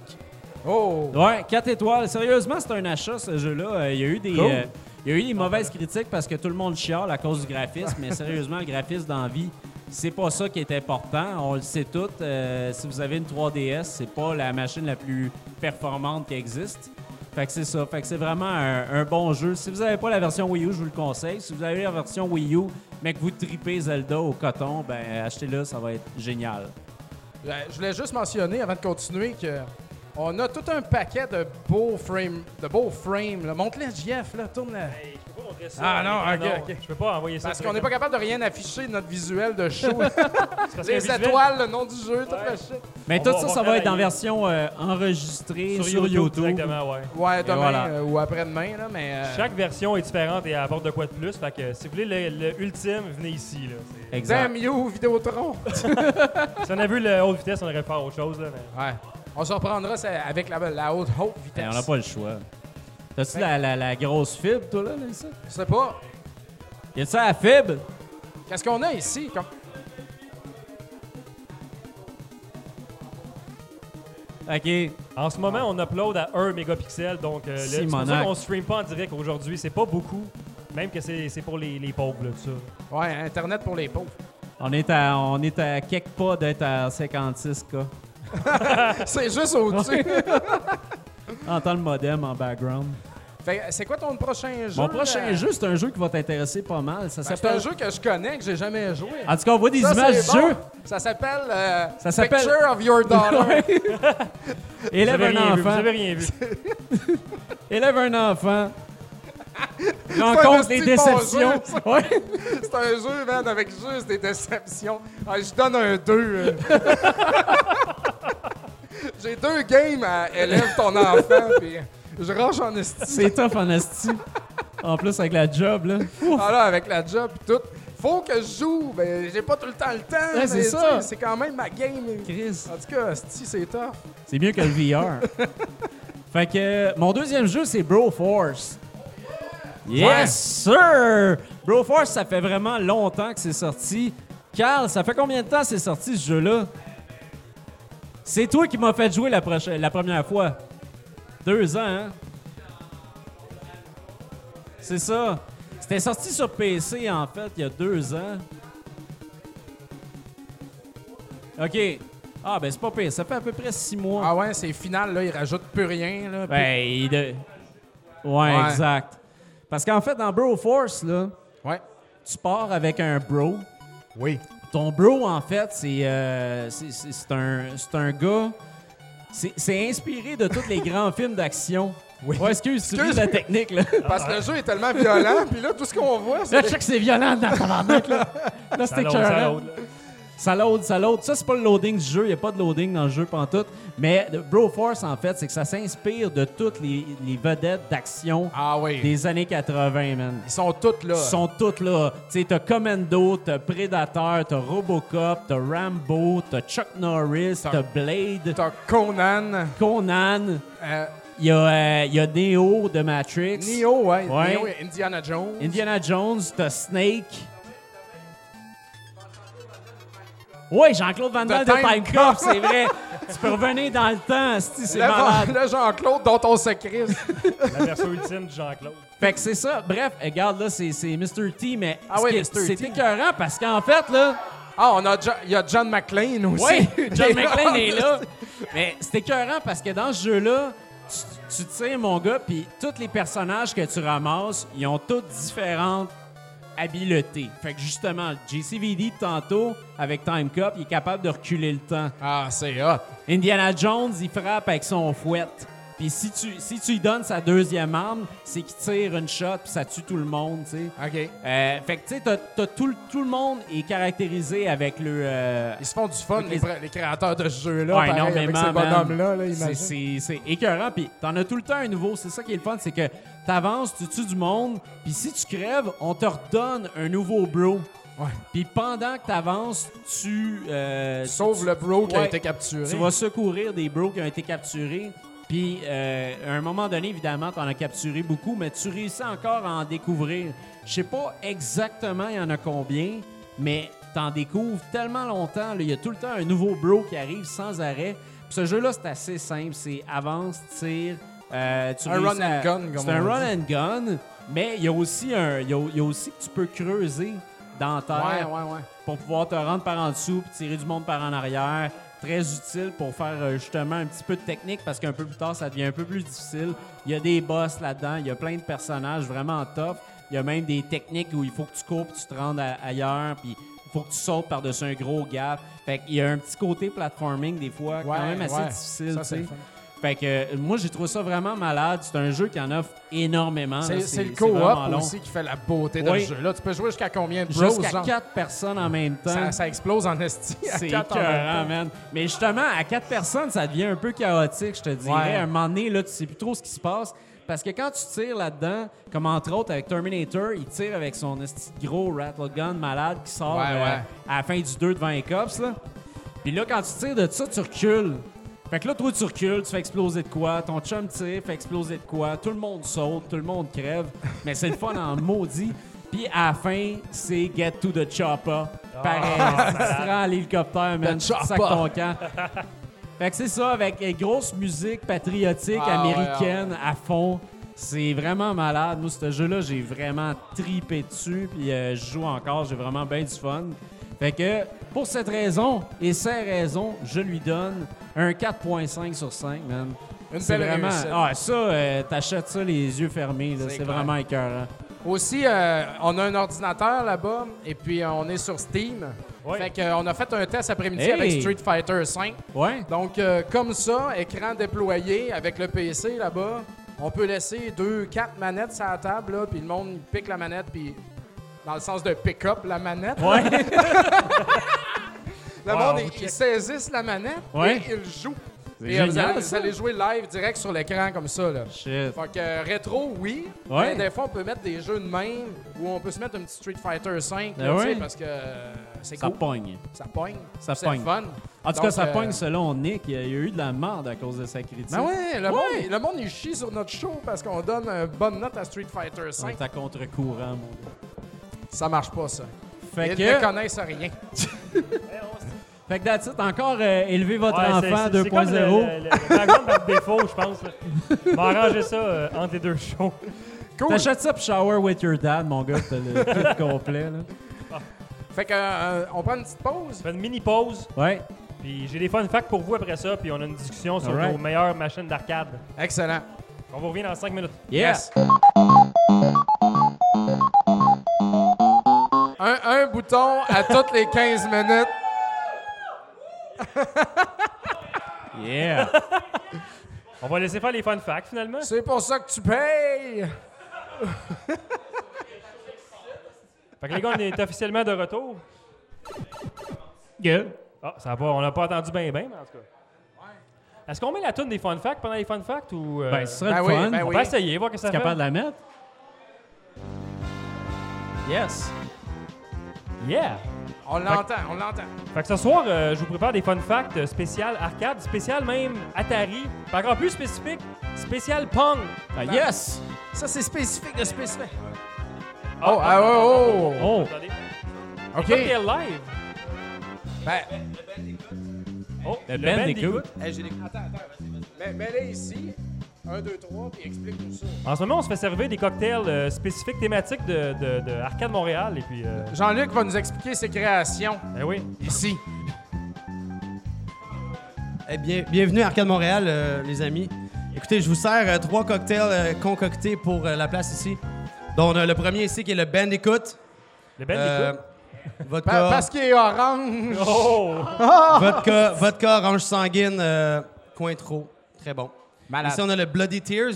Oh! Ouais, 4 étoiles. Sérieusement, c'est un achat, ce jeu-là. Euh, Il y a eu des. Cool. euh, il y a eu des mauvaises critiques parce que tout le monde chiale à cause du graphisme, mais sérieusement, le graphisme dans la vie, c'est pas ça qui est important. On le sait tout. Euh, si vous avez une 3DS, c'est pas la machine la plus performante qui existe. Fait que c'est ça. Fait que c'est vraiment un, bon jeu. Si vous n'avez pas la version Wii U, je vous le conseille. Si vous avez la version Wii U, mais que vous tripez Zelda au coton, ben achetez-le, ça va être génial. Euh, Je voulais juste mentionner avant de continuer que on a tout un paquet de beaux frames. De beaux frames. là. Montre-les, Jeff, là, tourne là. Hey, je peux pas montrer ça. Ah, non, ok, ok. Je peux pas envoyer ça. Parce qu'on n'est pas capable de rien afficher de notre visuel de show. <laughs> Les étoiles, le nom du jeu, tout le shit. Mais On tout va- ça, ça va être en version euh, enregistrée sur, sur, YouTube, YouTube. directement, ouais. Ouais, demain voilà. euh, ou après-demain, là, mais. euh, Chaque version est différente et apporte de quoi de plus. Fait que si vous voulez le, le ultime, venez ici. Là. Exact. Damn you, Vidéotron! <laughs> Si on avait vu le haute vitesse, on aurait fait autre chose. Là, mais... Ouais. On se reprendra ça, avec la, la haute, haute vitesse. Ben, on n'a pas le choix. T'as-tu la, la, la grosse fibre, toi, là, là, ça? Je sais pas. Y a-tu la fibre? Qu'est-ce qu'on a ici? Comme... OK. En ce moment, on upload à 1 mégapixel. Donc, euh, c'est pour ça Simonac. qu'on stream pas en direct aujourd'hui. C'est pas beaucoup. Même que c'est c'est pour les, les pauvres, là, tout ça. Ouais, Internet pour les pauvres. On est à, on est à quelques pas d'être à 56K. <laughs> C'est juste au-dessus. Entends le modem en background. C'est quoi ton prochain jeu? Mon prochain là? jeu, c'est un jeu qui va t'intéresser pas mal. Ça Ben, C'est un jeu que je connais, que j'ai jamais joué. En tout cas, on voit des Ça, images du bon. jeu. Ça s'appelle euh, Ça s'appelle- Picture of Your Daughter. <laughs> Élève un vu, vous enfant. avez rien vu. <laughs> Élève un enfant. Rencontre les bon déceptions. Ouais. c'est un jeu, man, avec juste des déceptions. Ah, je donne un 2. J'ai deux games à élève ton enfant, <laughs> puis je range en esti. C'est tough en esti. En plus, avec la job, là. Ah là, avec la job et tout. Faut que je joue, mais j'ai pas tout le temps le temps. Ouais, c'est ça. C'est quand même ma game. Chris. En tout cas, esti, c'est tough. C'est mieux que le VR. <laughs> fait que mon deuxième jeu, c'est Broforce. Yes, sir! Broforce, ça fait vraiment longtemps que c'est sorti. Carl, ça fait combien de temps c'est sorti ce jeu-là? C'est toi qui m'as fait jouer la, prochaine- la première fois. Deux ans, hein? C'est ça. C'était sorti sur PC, en fait, il y a deux ans. OK. Ah, ben c'est pas pire. Ça fait à peu près six mois. Ah ouais, c'est final, là, il rajoute plus rien. Là, Ben, il de- ouais, Ouais. exact. Parce qu'en fait, dans Broforce, là, Puis- Ouais. tu pars avec un bro. Oui. Ton bro, en fait, c'est euh, un, c'est un gars. C'est inspiré de tous les grands <laughs> films d'action. Oui. Ouais, excuse, tu de la technique, là. <laughs> Parce que le jeu est tellement violent, puis là, tout ce qu'on voit, Là, c'est. je sais que c'est violent dans tabarnak, là. Là, c'était ça load. Ça load, ça c'est pas le loading du jeu. Il n'y a pas de loading dans le jeu pantoute. Mais Broforce, en fait, c'est que ça s'inspire de toutes les, les vedettes d'action Ah oui. des années 80, man. Ils sont tous là. Ils sont toutes là. Tu sais, t'as Commando, t'as Predator, t'as Robocop, t'as Rambo, t'as Chuck Norris, T'as- t'as Blade, T'as Conan, Conan. euh, Il y, a, euh, il y a Neo de Matrix. Neo, ouais. Ouais. Neo et Indiana Jones. Indiana Jones, t'as Snake. Ouais, Jean-Claude Van Damme de T'as Time Time Cop, Cop. c'est vrai. tu peux revenir dans le temps, c'est malade. le Jean-Claude dont on se crisse. La version ultime de Jean-Claude. Fait que c'est ça. Bref, regarde là, c'est Mr. T, mais Ah ce ouais, c'est écœurant parce qu'en fait, là, Ah, on a Jo- il y a John McClane aussi. Oui, <laughs> John McClane est là. Mais c'est écœurant parce que dans ce jeu-là, tu, tu tires, mon gars, puis tous les personnages que tu ramasses, ils ont toutes différentes habiletés. Fait que justement, JCVD tantôt, avec Time Cop, il est capable de reculer le temps. Ah, c'est hot. Indiana Jones, il frappe avec son fouet. Puis si tu, si tu lui donnes sa deuxième arme, c'est qu'il tire une shot, puis ça tue tout le monde, tu sais. OK. Euh, fait que, tu sais, t'as- t'as tout, le- tout le monde est caractérisé avec le... euh, Ils se font du fun, les, créateurs de ce jeu-là, Ouais, pareil, avec ces bonhommes-là, là, C'est-. C'est c'est écœurant. Puis t'en as tout le temps un nouveau. C'est ça qui est le fun, c'est que t'avances, tu tues du monde, puis si tu crèves, on te redonne un nouveau bro. Puis pendant que t'avances, tu, euh, tu- Sauf tu- le bro qui a Ouais. été capturé. tu vas secourir des bros qui ont été capturés. Puis, euh, à un moment donné, évidemment, tu en as capturé beaucoup, mais tu réussis encore à en découvrir. Je sais pas exactement il y en a combien, mais tu en découvres tellement longtemps. là. Il y a tout le temps un nouveau bro qui arrive sans arrêt. Puis ce jeu-là, c'est assez simple. C'est avance, tire. Euh, tu Un réussis run and à- gun, comme C'est un run and gun, mais il y a aussi un, il y a, il y a aussi que tu peux creuser dans la terre Ouais, ouais, ouais. pour pouvoir te rendre par en dessous puis tirer du monde par en arrière. Très utile pour faire euh, justement un petit peu de technique parce qu'un peu plus tard, ça devient un peu plus difficile. Il y a des boss là-dedans, il y a plein de personnages vraiment tough. Il y a même des techniques où il faut que tu cours puis tu te rendes à- ailleurs puis il faut que tu sautes par-dessus un gros gap. Fait qu'il y a un petit côté platforming des fois quand même assez difficile. Ça, Fait que euh, moi j'ai trouvé ça vraiment malade. C'est un jeu qui en offre énormément. C'est le co-op aussi qui fait la beauté de Oui. ce jeu-là. Tu peux jouer jusqu'à combien de bros? Jusqu'à genre? quatre personnes en même temps. Ça, ça explose en esti. à C'est man. Mais justement, à quatre personnes, ça devient un peu chaotique, je te dirais. Ouais. À un moment donné, là, tu sais plus trop ce qui se passe. Parce que quand tu tires là-dedans, comme entre autres avec Terminator, il tire avec son gros rattle gun malade qui sort Ouais, euh, à la fin du 2 devant les cops. Là. Puis là, quand tu tires de ça, tu recules. Fait que là, toi, tu recules, tu fais exploser de quoi. Ton chum tire, fait exploser de quoi. Tout le monde saute, tout le monde crève. Mais c'est le fun en <laughs> maudit. Puis à la fin, c'est Get to the Chopper. Pareil, tu te rends à l'hélicoptère, man. Tu sacs ton camp. Fait que c'est ça, avec une grosse musique patriotique Ah, ouais, américaine à fond. C'est vraiment malade. Moi, ce jeu-là, j'ai vraiment tripé dessus. Puis euh, je joue encore, j'ai vraiment bien du fun. Fait que, pour cette raison et ces raisons, je lui donne un 4.5 sur 5, man. Une belle vraiment. réussite. Ah, ça, euh, t'achètes ça les yeux fermés, là. C'est vraiment écœurant. Aussi, euh, on a un ordinateur là-bas et puis euh, on est sur Steam. Ouais. Fait qu'on a fait un test après-midi Hey! avec Street Fighter V. Ouais? Donc, comme ça, écran déployé avec le PC là-bas, on peut laisser deux, quatre manettes sur la table, là, puis le monde il pique la manette, puis dans le sens de pick-up la manette. Ouais? <laughs> Le Wow, monde, il, check. il saisisse la manette Ouais. et il joue. C'est Et vous, génial, allez, vous ça. allez jouer live direct sur l'écran comme ça. Là. Shit. Fait que euh, rétro, oui. Ouais. Mais des fois, on peut mettre des jeux de même où on peut se mettre un petit Street Fighter 5 Ben ouais. parce que euh, c'est Ça cool. pogne. Ça pogne. Ça C'est pogne. fun. En tout cas, ça euh, pogne selon Nick. Il y a eu de la merde à cause de sa critique. Ben ouais, le, Ouais. Monde, le monde, il chie sur notre show parce qu'on donne une bonne note à Street Fighter On 5. est à contre-courant, mon gars. Ça marche pas, ça. Fait Ils que, ne connaissent rien. <laughs> fait que that's it. Encore euh, élever votre Ouais, c'est- enfant c'est- c'est comme 2.0. Le, le, le background par défaut, je pense. là. On va arranger ça euh, entre les deux shows. Cool. T'achètes ça pour Shower with your dad, mon gars. T'as le kit complet, là. Fait que, euh, on prend une petite pause. On fait une mini pause, Ouais. puis j'ai des fun facts pour vous après ça, puis on a une discussion sur Alright. nos meilleures machines d'arcade. Excellent. On vous revient dans 5 minutes. Yes. Un, un bouton à toutes les 15 minutes. <laughs> Yeah. On va laisser faire les fun facts finalement. C'est pour ça que tu payes. <laughs> Fait que les gars, on est officiellement de retour. Good. Ah, ça va, on n'a pas entendu bien, bien, mais en tout cas. Est-ce qu'on met la tune des fun facts pendant les fun facts ou. euh, Ben, ce serait Ben le oui, fun. ben on oui. va essayer, voir que ça fait. capable de la mettre? Yes. Yeah! On l'entend, on l'entend. Fait que ce soir, euh, je vous prépare des fun facts euh, spécial arcade, spécial même Atari, puis encore plus spécifique, spécial Pong. Ah, yes. Ça, c'est spécifique de spécifique. Ah, Oh, ah, oh, oh. Oh. Attendez. OK. Live. Ben, Oh, Le Bandicoot. hey, j'ai des... Attends, attends. Mais, mets-les ici. Un, deux, trois, puis explique-nous ça. En ce moment, on se fait servir des cocktails euh, spécifiques thématiques de, de- de Arcade Montréal. Et puis, euh, Jean-Luc va nous expliquer ses créations eh oui. ici. Eh bien, bienvenue à Arcade Montréal, euh, les amis. Écoutez, je vous sers euh, trois cocktails euh, concoctés pour euh, la place ici. Donc, on a le premier ici qui est le Bandicoot. Le Bandicoot. Euh, vodka, Pa- parce qu'il est orange. oh! vodka, vodka orange sanguine, euh, Cointreau. Très bon. Malade. Ici, on a le Bloody Tears,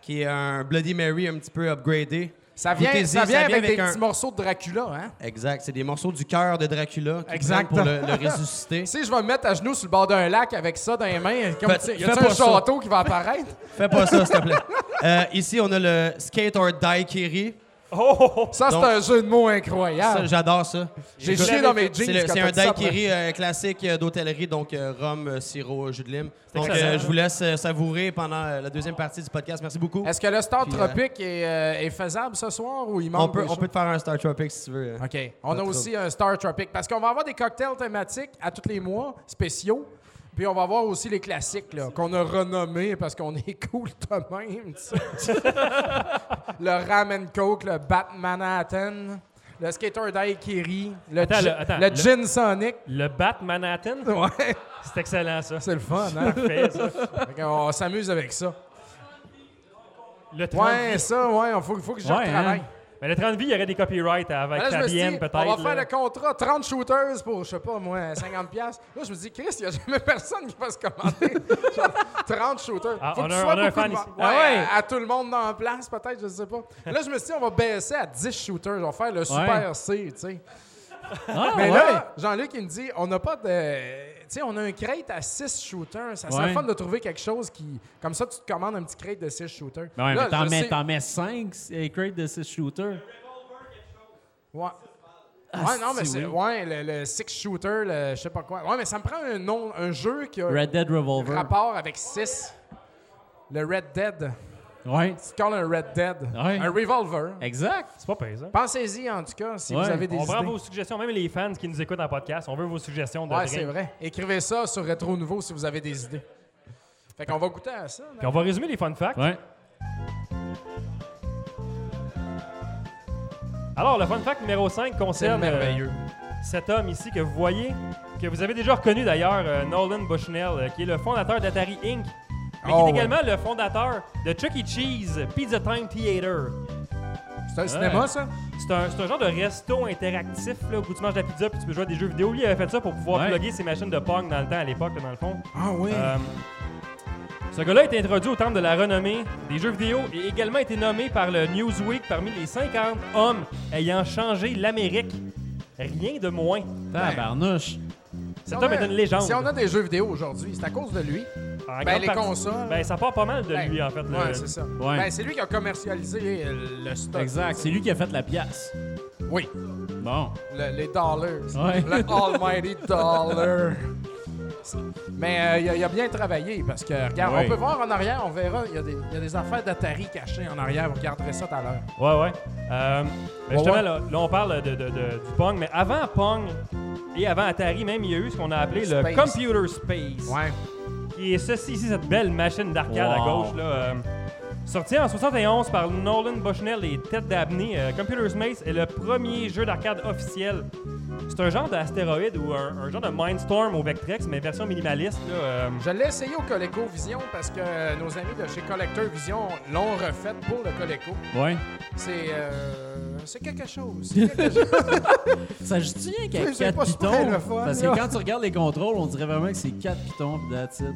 qui est un Bloody Mary un petit peu upgradé. Ça vient, ça vient avec, des un- petits morceaux de Dracula, hein? Exact, c'est des morceaux du cœur de Dracula qui Exact. pour le, le ressusciter. <laughs> Si je vais me mettre à genoux sur le bord d'un lac avec ça dans les mains, <laughs> comme Fais- y a pas un ça. château qui va apparaître? Fais pas ça, s'il te plaît. Euh, ici, on a le Skate or Die Kiri. Oh! Ça, c'est Donc- un jeu de mots Ça, incroyable. j'adore ça. J'ai chié dans mes jeans. C'est le- quand c'est t'as un dit ça après. daiquiri euh, classique euh, d'hôtellerie, donc euh, rhum, euh, sirop, jus de lime. Donc, excellent. euh, je vous laisse euh, savourer pendant euh, la deuxième partie du podcast. Merci beaucoup. Est-ce que le Star Puis, euh, Tropique est, euh, est faisable ce soir ou il manque On peut, des on peut te faire un Star Tropic si tu veux. OK. On a aussi un Star Tropic parce qu'on va avoir des cocktails thématiques à tous les mois, spéciaux. Puis on va avoir aussi les classiques là, qu'on a renommés parce qu'on est <laughs> cool de même. <laughs> le Ramen Coke, le Bat Manhattan, le Skater Daiquiri, le, Attends, gin- le- attends, le le- Gin Sonic. Le Bat Manhattan. Ouais, C'est excellent, ça. c'est le fun, hein? <laughs> Parfait, ça. Qu'on s'amuse avec ça. Le 30 Ouais, vies. ça, ouais, il faut, faut que je Ouais, travaille. hein. Mais le 30 vies, il y aurait des copyrights avec Fabienne, peut-être. on va faire le contrat 30 shooters pour, je sais pas, moi, 50$. piastres. Là, je me dis, Chris, il n'y a jamais personne qui va se commander. <laughs> Genre, 30 shooters. Ah, Faut on que a tu un- sois on a un beaucoup fan de ici. Ah Ouais? À, à tout le monde dans la place, peut-être, je sais pas. Là, je me suis dit, on va baisser à 10 shooters. On va faire le Super C, tu sais. Ah, Mais là, Jean-Luc, il me dit, on n'a pas de. Tu sais, on a un crate à 6 shooters. Ça serait Ouais. fun de trouver quelque chose qui. Comme ça, tu te commandes un petit crate de 6 shooters. Ben ouais, Là, mais t'en je mets, sais- t'en mets 5 crates de 6 shooters. Ouais. Ah, ouais, non, mais si, c'est. oui. Ouais, le, le six shooter, le je sais pas quoi. Ouais, mais ça me prend un nom, un jeu qui a Red Dead Revolver. rapport avec 6. Le Red Dead. Ouais. Tu te calls un Red Dead. Ouais. Un revolver. Exact. C'est pas payé, ça. Pensez-y en tout cas si Ouais. vous avez des On prend idées. vos suggestions, même les fans qui nous écoutent en podcast, on veut vos suggestions de Ouais, c'est vrai. Écrivez ça sur Rétro Nouveau si vous avez des idées. Fait qu'on va goûter à ça. Puis on va résumer les fun facts. Ouais. Alors, le fun fact numéro 5 C'est concerne euh, cet homme ici que vous voyez, que vous avez déjà reconnu d'ailleurs, euh, Nolan Bushnell, euh, qui est le fondateur d'Atari Inc., mais qui Oh, est ouais. également le fondateur de Chuck E. Cheese Pizza Time Theater. C'est un cinéma, ça? C'est un, c'est un genre de resto interactif là, où tu manges de la pizza puis tu peux jouer à des jeux vidéo. Lui, il avait fait ça pour pouvoir Ouais. plugger ses machines de Pong dans le temps à l'époque, là, dans le fond. Ah oui. Euh, ce gars-là a été introduit au temple de la renommée des jeux vidéo et également été nommé par le Newsweek parmi les 50 hommes ayant changé l'Amérique. Rien de moins. Tabarnouche. Cet Si homme on a- est une légende. Si on a des jeux vidéo aujourd'hui, c'est à cause de lui. En Ben, les partie- consoles. Ben, ça part pas mal de Ben, lui, en fait. le- Ouais, c'est ça. Ouais. Ben, c'est lui qui a commercialisé euh, le stock. Exact. C'est lui qui a fait la pièce. Oui, Bon. le- les dollars. Ouais. Le almighty dollar. Mais euh, il, a, bien travaillé parce que, regarde, on peut voir en arrière, on verra, il y a des, il y a des affaires d'Atari cachées en arrière. Vous regarderez ça tout à l'heure. Ouais, ouais. Euh, ben, justement, ouais. Là, là, on parle de, de- de- du Pong, mais avant Pong et avant Atari, même, il y a eu ce qu'on a appelé le Space. Computer Space. Ouais. Qui est ceci ici, cette belle machine d'arcade à gauche. Là, euh, sorti en 71 par Nolan Bushnell et Ted Dabney, euh, Computer Space est le premier jeu d'arcade officiel. C'est un genre d'astéroïde ou un, un genre de Mindstorm au Vectrex, mais version minimaliste. Là, euh, Je l'ai essayé au Coleco Vision parce que euh, nos amis de chez Collector Vision l'ont refait pour le Coleco. Ouais. C'est euh, c'est quelque chose. Quelque <laughs> chose. Ça Oui, c'est 4 pas super pitons. fun, parce là. que quand tu regardes les contrôles, on dirait vraiment que c'est 4 pitons pis that's it.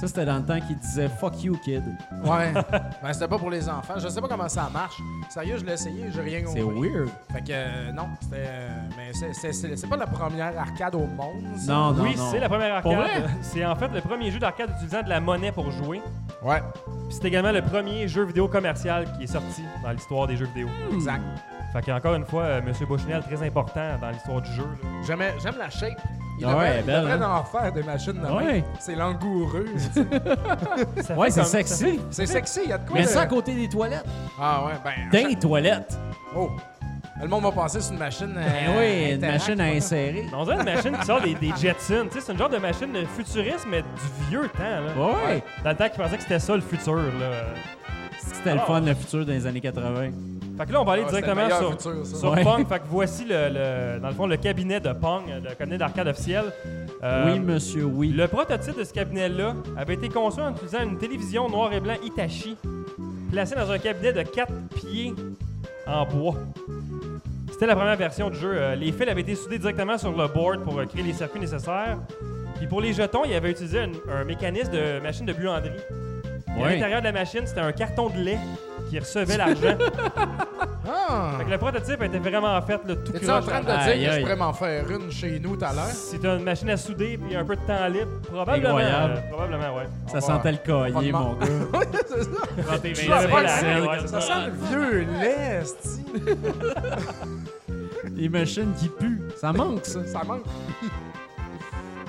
Ça, c'était dans le temps qu'il disait fuck you, kid. Ouais. <laughs> Ben, c'était pas pour les enfants. Je sais pas comment ça marche. Sérieux, je l'ai essayé, j'ai rien compris. C'est weird. Fait que euh, non, c'était. euh, mais c'est- c'est- c'est c'est pas la première arcade au monde. ça. Non, non, oui, non. c'est la première Pour arcade. vrai? C'est en fait le premier jeu d'arcade utilisant de la monnaie pour jouer. Ouais, Puis c'est également le premier jeu vidéo commercial qui est sorti dans l'histoire des jeux vidéo. exact. Fait qu'encore une fois, euh, M. Bushnell, très important dans l'histoire du jeu. là. J'aime j'aime la shape. Il Ah ouais, devrait, elle est il belle, devrait hein? en faire des machines de Ouais. même. C'est langoureux. <laughs> tu sais. Ça Ouais, fait c'est comme- sexy. c'est sexy, il y a de quoi. Mais de- ça à côté des toilettes. Ah ouais, ben. Les toilettes. Oh. Le monde va passer sur une machine. Ben euh, oui, une machine à insérer. On dirait une machine qui sort des, des Jetsons. Tu sais, c'est une genre de machine de futuriste, mais du vieux temps. Là. Ouais. Dans le temps qu'ils pensaient que c'était ça le futur. Là. C'était le Ah. fun, le futur dans les années 80. Fait que là, on va aller Ah, directement sur, futur, ça. sur Ouais. Pong. Fait que voici, le, le- dans le fond, le cabinet de Pong, le cabinet d'arcade officiel. Euh, oui, monsieur, oui. Le prototype de ce cabinet-là avait été conçu en utilisant une télévision noir et blanc Hitachi, placée dans un cabinet de 4 pieds en bois. C'était la première version du jeu. Euh, Les fils avaient été soudés directement sur le board pour euh, créer les circuits nécessaires. Puis pour les jetons, il avait utilisé un, un mécanisme de machine de buanderie. Et À Ouais. l'intérieur de la machine, c'était un carton de lait qui recevait l'argent. <laughs> Ah! fait que le prototype était vraiment fait, là, tout T'es-tu en croche. train de dire Aïe, que je aïe. pourrais m'en faire une chez nous tout à l'heure? C'est une machine à souder puis un peu de temps libre. Probablement. Incroyable. euh, probablement, ouais. Ça On va- sentait le cahier, mon gars. <laughs> Quand Je vois pas la- ouais, c'est Ça ça. sent le vieux lait, esti. Les machines qui puent. Ça manque, ça. Ça manque. <laughs>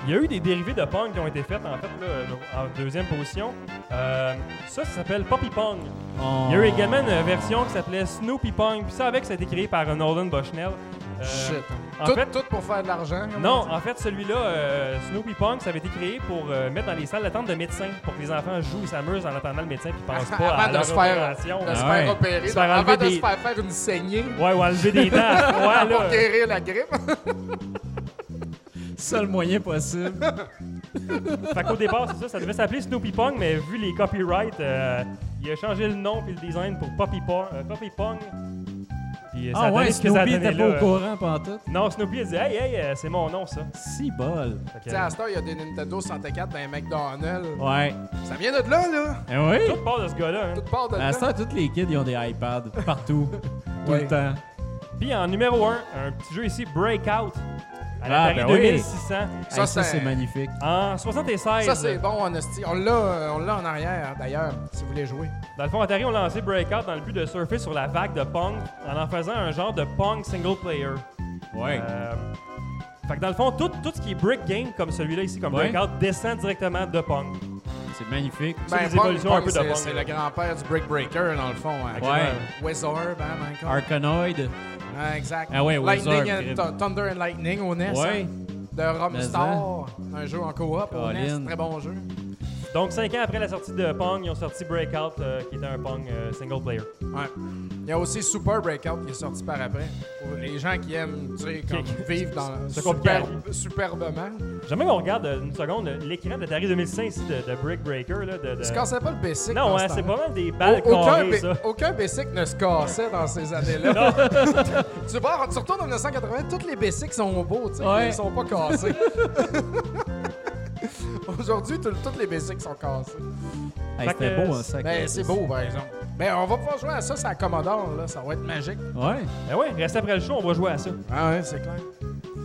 Il y a eu des dérivés de Pong qui ont été faites, en fait, là, en deuxième position. Euh, ça, ça s'appelle Poppy Pong. On- Il y a eu également une version qui s'appelait Snoopy Pong. Puis ça, avec, ça a été créé par Nolan Bushnell. Euh, Shit. En tout, fait, tout pour faire de l'argent. non, en fait, celui-là, euh, Snoopy Pong, ça avait été créé pour euh, mettre dans les salles d'attente de médecins, pour que les enfants jouent et s'amusent en attendant le médecin puis <laughs> pensent pas à Avant de leur se faire, opération. de se faire ouais. opérer, Se faire avant enlever de des- se faire faire une saignée Ouais, ou enlever des dents <laughs> à froid, pour guérir la grippe. <laughs> Seul moyen possible. <laughs> Fait qu'au départ, c'est ça, ça devait s'appeler Snoopy Pong, mais vu les copyrights, euh, il a changé le nom puis le design pour Poppy Pong. euh, Poppy Pong. Puis euh, ça Ah ouais, ce que ça a Snoopy était pas là. au courant pendant tout. Non, Snoopy a dit Hey, hey, euh, c'est mon nom, ça. Si bol. Tu sais, à cette heure, il y a des Nintendo 64 dans les McDonald's. Ouais. Ça vient de là, là. Eh oui. tout part de ce gars-là. hein. Tout part de À là. ce temps, tous les kids, ils ont des iPads partout. <laughs> Tout Ouais. le temps. Puis en numéro 1, un petit jeu ici, Breakout. À Ah, ben oui. 2600. Ça, c'est- magnifique. En 76. Ça, c'est bon, en esti. On l'a, euh, on l'a en arrière, d'ailleurs, si vous voulez jouer. Dans le fond, Atari ont lancé Breakout dans le but de surfer sur la vague de Pong en en faisant un genre de Pong single player. Ouais. Euh, fait que dans le fond, tout, tout ce qui est brick game, comme celui-là ici, comme Ouais. Breakout, descend directement de Pong. C'est magnifique. C'est de c'est- le grand-père du Brick Breaker, dans le fond. hein. Ouais. Wizard, hein? Arcanoid. Ah, exact. Ah ouais, Lightning Wizard, and- Thunder and Lightning au NES. Ouais. hein, de Rom Mais Star, un jeu en coop au NES. Très bon jeu. Donc, cinq ans après la sortie de Pong, ils ont sorti Breakout, euh, qui était un Pong euh, single player. Ouais. Il y a aussi Super Breakout qui est sorti par après. Pour les gens qui aiment, tu sais, comme Qui- vivre dans C'est compliqué. superbe- superbement. Jamais qu'on regarde euh, une seconde l'écran de Atari 2005 ici de, de Brick Breaker. Là, de, de- Tu se cassais pas le basic. Non, dans hein, ce c'est temps-là. pas mal des balles Aucun, carrées, ba- ça. aucun basic ne se cassait dans ces années-là. <laughs> tu vois, tu retournes en 1980, tous les basics sont beaux, tu sais, Ouais. ils sont pas cassés. <laughs> <laughs> Aujourd'hui, tout- tous les basics sont. Hey, Fait C'était que, beau, hein, ça. Ben, c'est beau, par exemple. Ben, on va pouvoir jouer à ça, c'est à Commodore, là. Ça va être magique. Ouais. Ben ouais, reste après le show, on va jouer à ça. Ah ouais, c'est clair.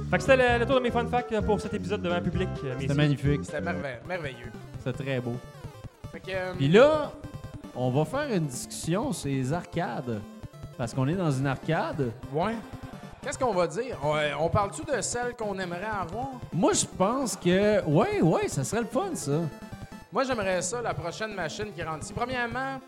Fait que c'était le, le tour de mes fun facts euh, pour cet épisode devant le public, euh, C'était messieurs. magnifique. C'était merveilleux. merveilleux. C'était très beau. Fait que, euh, Puis là, on va faire une discussion sur les arcades. Parce qu'on est dans une arcade. ouais. Qu'est-ce qu'on va dire? On, euh, on parle-tu de celle qu'on aimerait avoir? Moi, je pense que. Ouais, ouais, ça serait le fun, ça. Moi, j'aimerais ça, la prochaine machine qui rentre ici. Premièrement,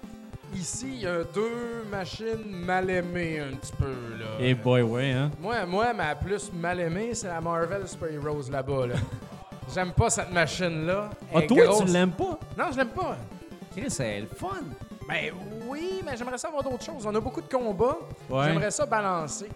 ici, il y a deux machines mal aimées un petit peu, là. Et boy, ouais, hein? Moi, moi, ma plus mal aimée, c'est la Marvel Super Heroes là-bas, là. <laughs> J'aime pas cette machine-là. Ah, toi, grosse. tu l'aimes pas? Non, je l'aime pas. Chris, c'est le fun. Ben oui, mais j'aimerais ça avoir d'autres choses. On a beaucoup de combats. Ouais. J'aimerais ça balancer.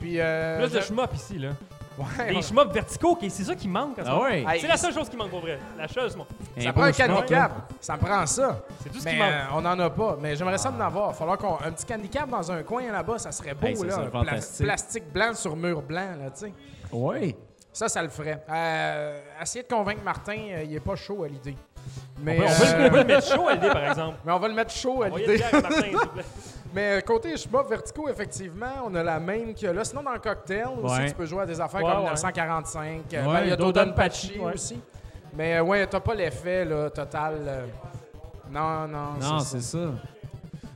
Puis, euh, Plus de shmup ici, là. Ouais, Des shmup verticaux, qui- c'est ça qui manque. en ce Ah moment. ouais. Hey, C'est la seule chose qui manque pour vrai. La chose, moi. Ça prend un handicap. Ça me prend ça. C'est tout ce Mais qui manque. euh, on n'en a pas. Mais j'aimerais ça en avoir. Falloir qu'on un petit handicap dans un coin là-bas, ça serait beau Hey, ça là. serait fantastique. plastique blanc sur mur blanc là, tu sais. Ouais. Ça, ça le ferait. Euh, essayer de convaincre Martin, euh, il est pas chaud à l'idée. On Mais peut, on peut euh, le- on peut le mettre chaud à l'idée, par exemple. <laughs> mais on va le mettre chaud à l'idée. une bière à Martin, s'il vous plaît. <laughs> Mais euh, côté Shmup Vertigo, effectivement, on a la même que là. Sinon, dans le cocktail aussi, tu peux jouer à des affaires Ouais, comme ouais. 1945. Euh, Ouais, ben, il y a Dodonpachi ouais. aussi. Mais euh, ouais, t'as pas l'effet là, total. euh, Non, non, Non, c'est ça. ça.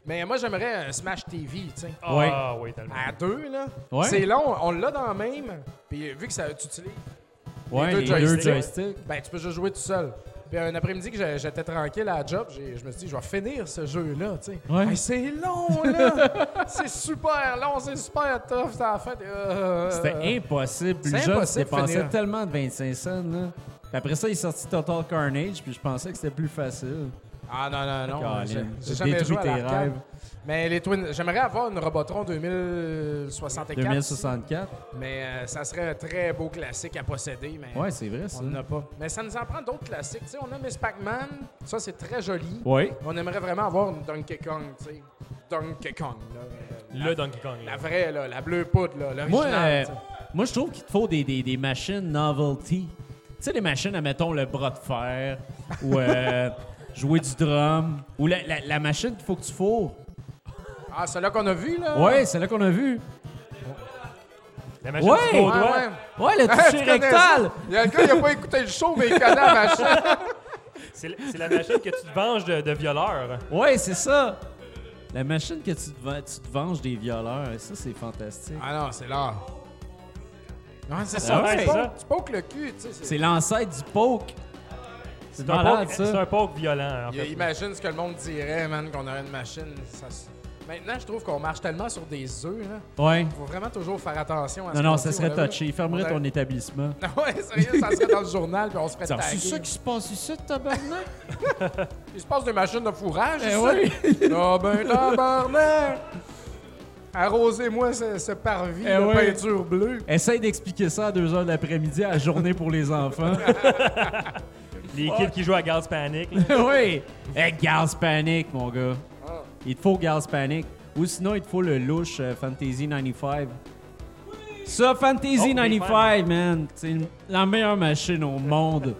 Mais moi, j'aimerais un Smash TV, tu sais. Ouais. Ah oui, tellement. À deux, là. Ouais. C'est long, on l'a dans le même. Puis vu que ça, tu utilises, Ouais, deux les deux joysticks. joysticks. ben tu peux juste jouer tout seul. Puis un après-midi que j'étais tranquille à la job, je me suis dit, je vais finir ce jeu-là. Ouais. Hey, c'est long, là! <laughs> c'est super long, c'est super tough, ça fait. euh, C'était impossible. Tu impossible de dépensais finir. tellement de 25 cents, là. Puis après ça, il est sorti Total Carnage, puis je pensais que c'était plus facile. Ah non, non, non. J'ai- jamais joué à tes l'arcade. rêves. Mais les Twin... J'aimerais avoir une Robotron 2064. 2064. Mais euh, ça serait un très beau classique à posséder. Mais Ouais, c'est vrai, ça. on n'en a pas. Mais ça nous en prend d'autres classiques. Tu sais, on a Miss Pac-Man. Ça, c'est très joli. Ouais. On aimerait vraiment avoir une Donkey Kong, tu sais. Donkey Kong, là. Euh, Le Donkey Kong. La là. vraie, là, la bleue poudre, là, Moi, l'original. euh, moi je trouve qu'il te faut des, des, des machines novelty. Tu sais, les machines, admettons, le bras de fer, ou euh, <laughs> jouer du drum, ou la, la, la machine qu'il faut que tu fourres. Ah, celle-là qu'on a vue, là? Ouais, c'est là qu'on a vu. La machine Ouais! du Ouais, ouais. Ouais, le <laughs> toucher rectal. Il y a le gars, il a pas écouté le show, mais il connaît la machine. <laughs> C'est la- c'est la machine que tu te venges de, de violeurs. Ouais, c'est ça. La machine que tu te, tu te venges des violeurs, ça, c'est fantastique. Ah non, c'est là. Non, c'est Ah ça. ouais, tu, c'est pokes, ça. tu pokes le cul, tu sais. c'est- C'est l'ancêtre du poke. C'est C'est un, malade, poke- c'est ça. un poke violent, en Il- fait. Imagine ce que le monde dirait, man, qu'on aurait une machine. ça Maintenant, je trouve qu'on marche tellement sur des œufs, là. Ouais. Faut vraiment toujours faire attention à ce Non, non, ça dit, serait touché. Il fermerait ton établissement. <laughs> ouais, sérieux, ça serait dans le journal, puis on se ferait C'est taguer. ça qui se passe ici, tabarnak? <laughs> Il se passe des machines de fourrage, Eh ici? oui. <laughs> Ah ben, tabarnak! Arrosez-moi ce, ce parvis Eh de oui. peinture bleue. Essaye d'expliquer ça à 2 h de l'après-midi à la journée pour les enfants. Les kids qui jouent à Gas Panic. là. <laughs> oui! Hey, Gas Panic, mon gars. Il te faut Gas Panic. Ou sinon, il te faut le louche euh, Fantasy 95. Ça, Fantasy Oh, des 95, man. C'est la meilleure machine au monde.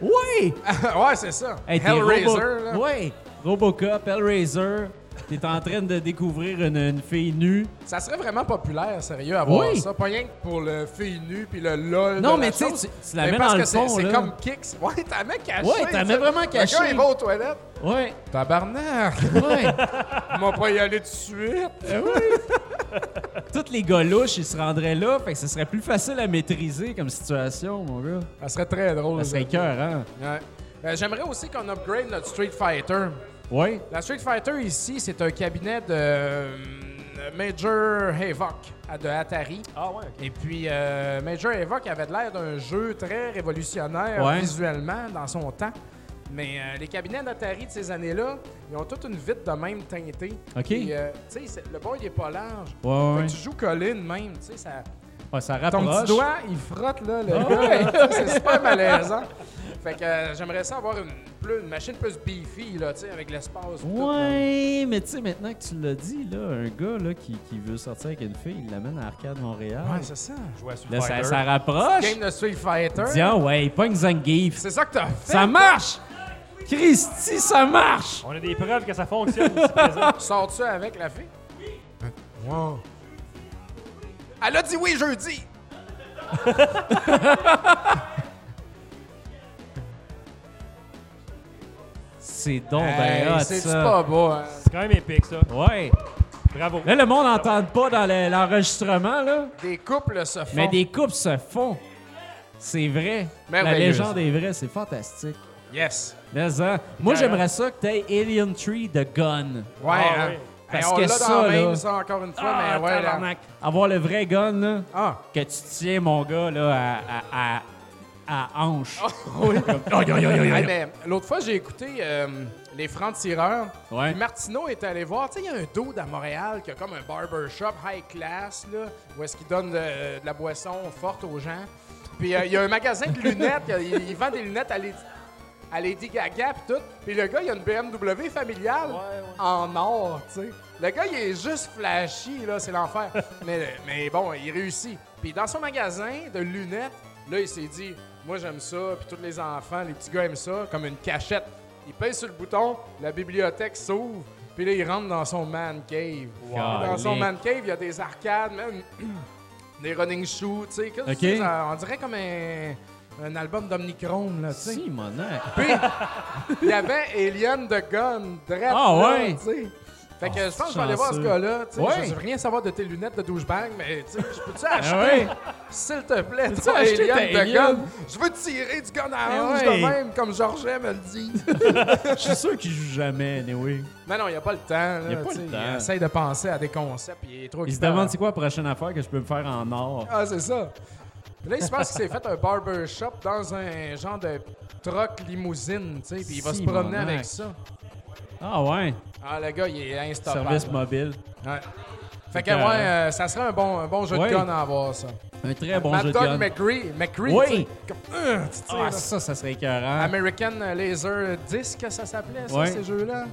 Oui! <laughs> ouais, c'est ça. Hey, t'es Hellraiser, Robo- là. Ouais! Robocop, Hellraiser. T'es en train de découvrir une, une fille nue. Ça serait vraiment populaire, sérieux, à voir Oui. ça. Pas rien que pour le fille nu puis le lol. Non, de mais la tu sais, tu- la mets dans le c'est- fond, C'est là. comme Kicks. <laughs> Ouais, t'as mets caché. Ouais, t'as mets vraiment Le caché. gars, il va aux toilettes. Ouais. Tabarnak! <laughs> Ouais. <laughs> On va pas y aller tout de suite. Tous les gars louches, ils se rendraient là. Fait que ce serait plus facile à maîtriser comme situation, mon gars. Ça serait très drôle. Ça serait cœur, hein? Ouais. Euh, J'aimerais aussi qu'on upgrade notre Street Fighter. Ouais. La Street Fighter ici, c'est un cabinet de euh, Major Havoc de Atari. Ah ouais. Et puis, euh, Major Havoc avait l'air d'un jeu très révolutionnaire Ouais. visuellement dans son temps. Mais euh, les cabinets d'Atari de ces années-là, ils ont toute une vitre de même teintée. OK. Puis, euh, tu sais, le board, il est pas large. Ouais, Fait ouais. que tu joues colline même, tu sais, ça... Ouais, ça Ton petit doigt, il frotte, là, le Ah gars. <laughs> c'est super malaisant. Fait que euh, j'aimerais ça avoir une, plus, une machine plus beefy, là, tu sais, avec l'espace. tout. Ouais, mais tu sais, maintenant que tu l'as dit, là, un gars là, qui, qui veut sortir avec une fille, il l'amène à Arcade Montréal. Ouais, c'est ça. Jouer à Street là, ça, Fighter. ça rapproche. Game de Street Fighter. Tiens, ouais, il pogne Zangief. C'est ça que t'as fait. Ça marche! Christy, ça marche! On a des preuves que ça fonctionne ici présent. <laughs> Sors-tu avec la fille? Oui. Wow. Elle a dit oui jeudi. C'est donc Hey, ben hot, ça. pas beau, hein? C'est quand même épique, ça. Ouais. Bravo. Là, le monde n'entend pas dans le- l'enregistrement, là. Des couples se font. Mais des coupes se font. C'est vrai. La Merveilleuse. légende est vraie, c'est fantastique. Yes. Mais, hein, moi, j'aimerais ça que tu Alien Tree de Gun. Ouais, Ah, hein? oui. Parce on que ça, là- même, ça, encore une fois, Ah, mais ouais, là. Avoir le vrai gun, là, Ah, que tu tiens, mon gars, là, à, à, hanche. <laughs> oui. <laughs> Hey, l'autre fois, j'ai écouté euh, Les Francs-Tireurs. Ouais. Martineau est allé voir. Tu sais, il y a un dude à Montréal qui a comme un barbershop high class, là, où est-ce qu'il donne de, de la boisson forte aux gens. Puis euh, il y a un magasin de lunettes. il, vend des lunettes à Lady, à Lady Gaga puis tout. Puis le gars, il a une BMW familiale en or, tu sais. Le gars, il est juste flashy, là, c'est l'enfer. <laughs> mais, mais bon, il réussit. Puis dans son magasin de lunettes, là, il s'est dit, moi j'aime ça, puis tous les enfants, les petits gars aiment ça, comme une cachette. Il pèse sur le bouton, la bibliothèque s'ouvre, puis là, il rentre dans son man cave. Puis Dans son man cave, il y a des arcades, même <clears throat> des running shoes, tu sais. qu'est-ce que Ok. c'est, ça? On dirait comme un, un album d'Omnichrome, là, tu sais. Si, monac. Puis, il y avait Alien de Gun, direct Ah, ouais? tu sais. Fait que Oh, je pense que je vais aller voir ce gars-là. tu sais. Ouais. Je veux rien savoir de tes lunettes de douchebag, mais tu sais, je peux-tu Ah acheter, s'il te plaît, acheter Alien de Alien? Gun? Je veux tirer du gun à Ah hanche ouais. de même, comme Georget me le dit. <laughs> Je suis sûr qu'il joue jamais, anyway. mais non, il n'y a pas le temps. Là, Il y a pas tu le temps. Il essaye de penser à des concepts, il est trop Il se demande c'est quoi la prochaine affaire que je peux me faire en or? Ah, c'est ça. Puis là, il se passe qu'il s'est fait un barbershop dans un genre de truck limousine, tu sais, puis il va se promener avec ça. Ah ouais, Ah, le gars, il est instoppable. service mobile. Ouais. Fait que, ouais, euh, euh, ça serait un bon, un bon jeu de gun à avoir, ça. Un très bon Mad jeu de Dog gun. McCree. McCree, Oui. comme, euh, Ah, là. ça, ça serait écœurant. American Laser Disc, ça s'appelait, ça, ces jeux-là.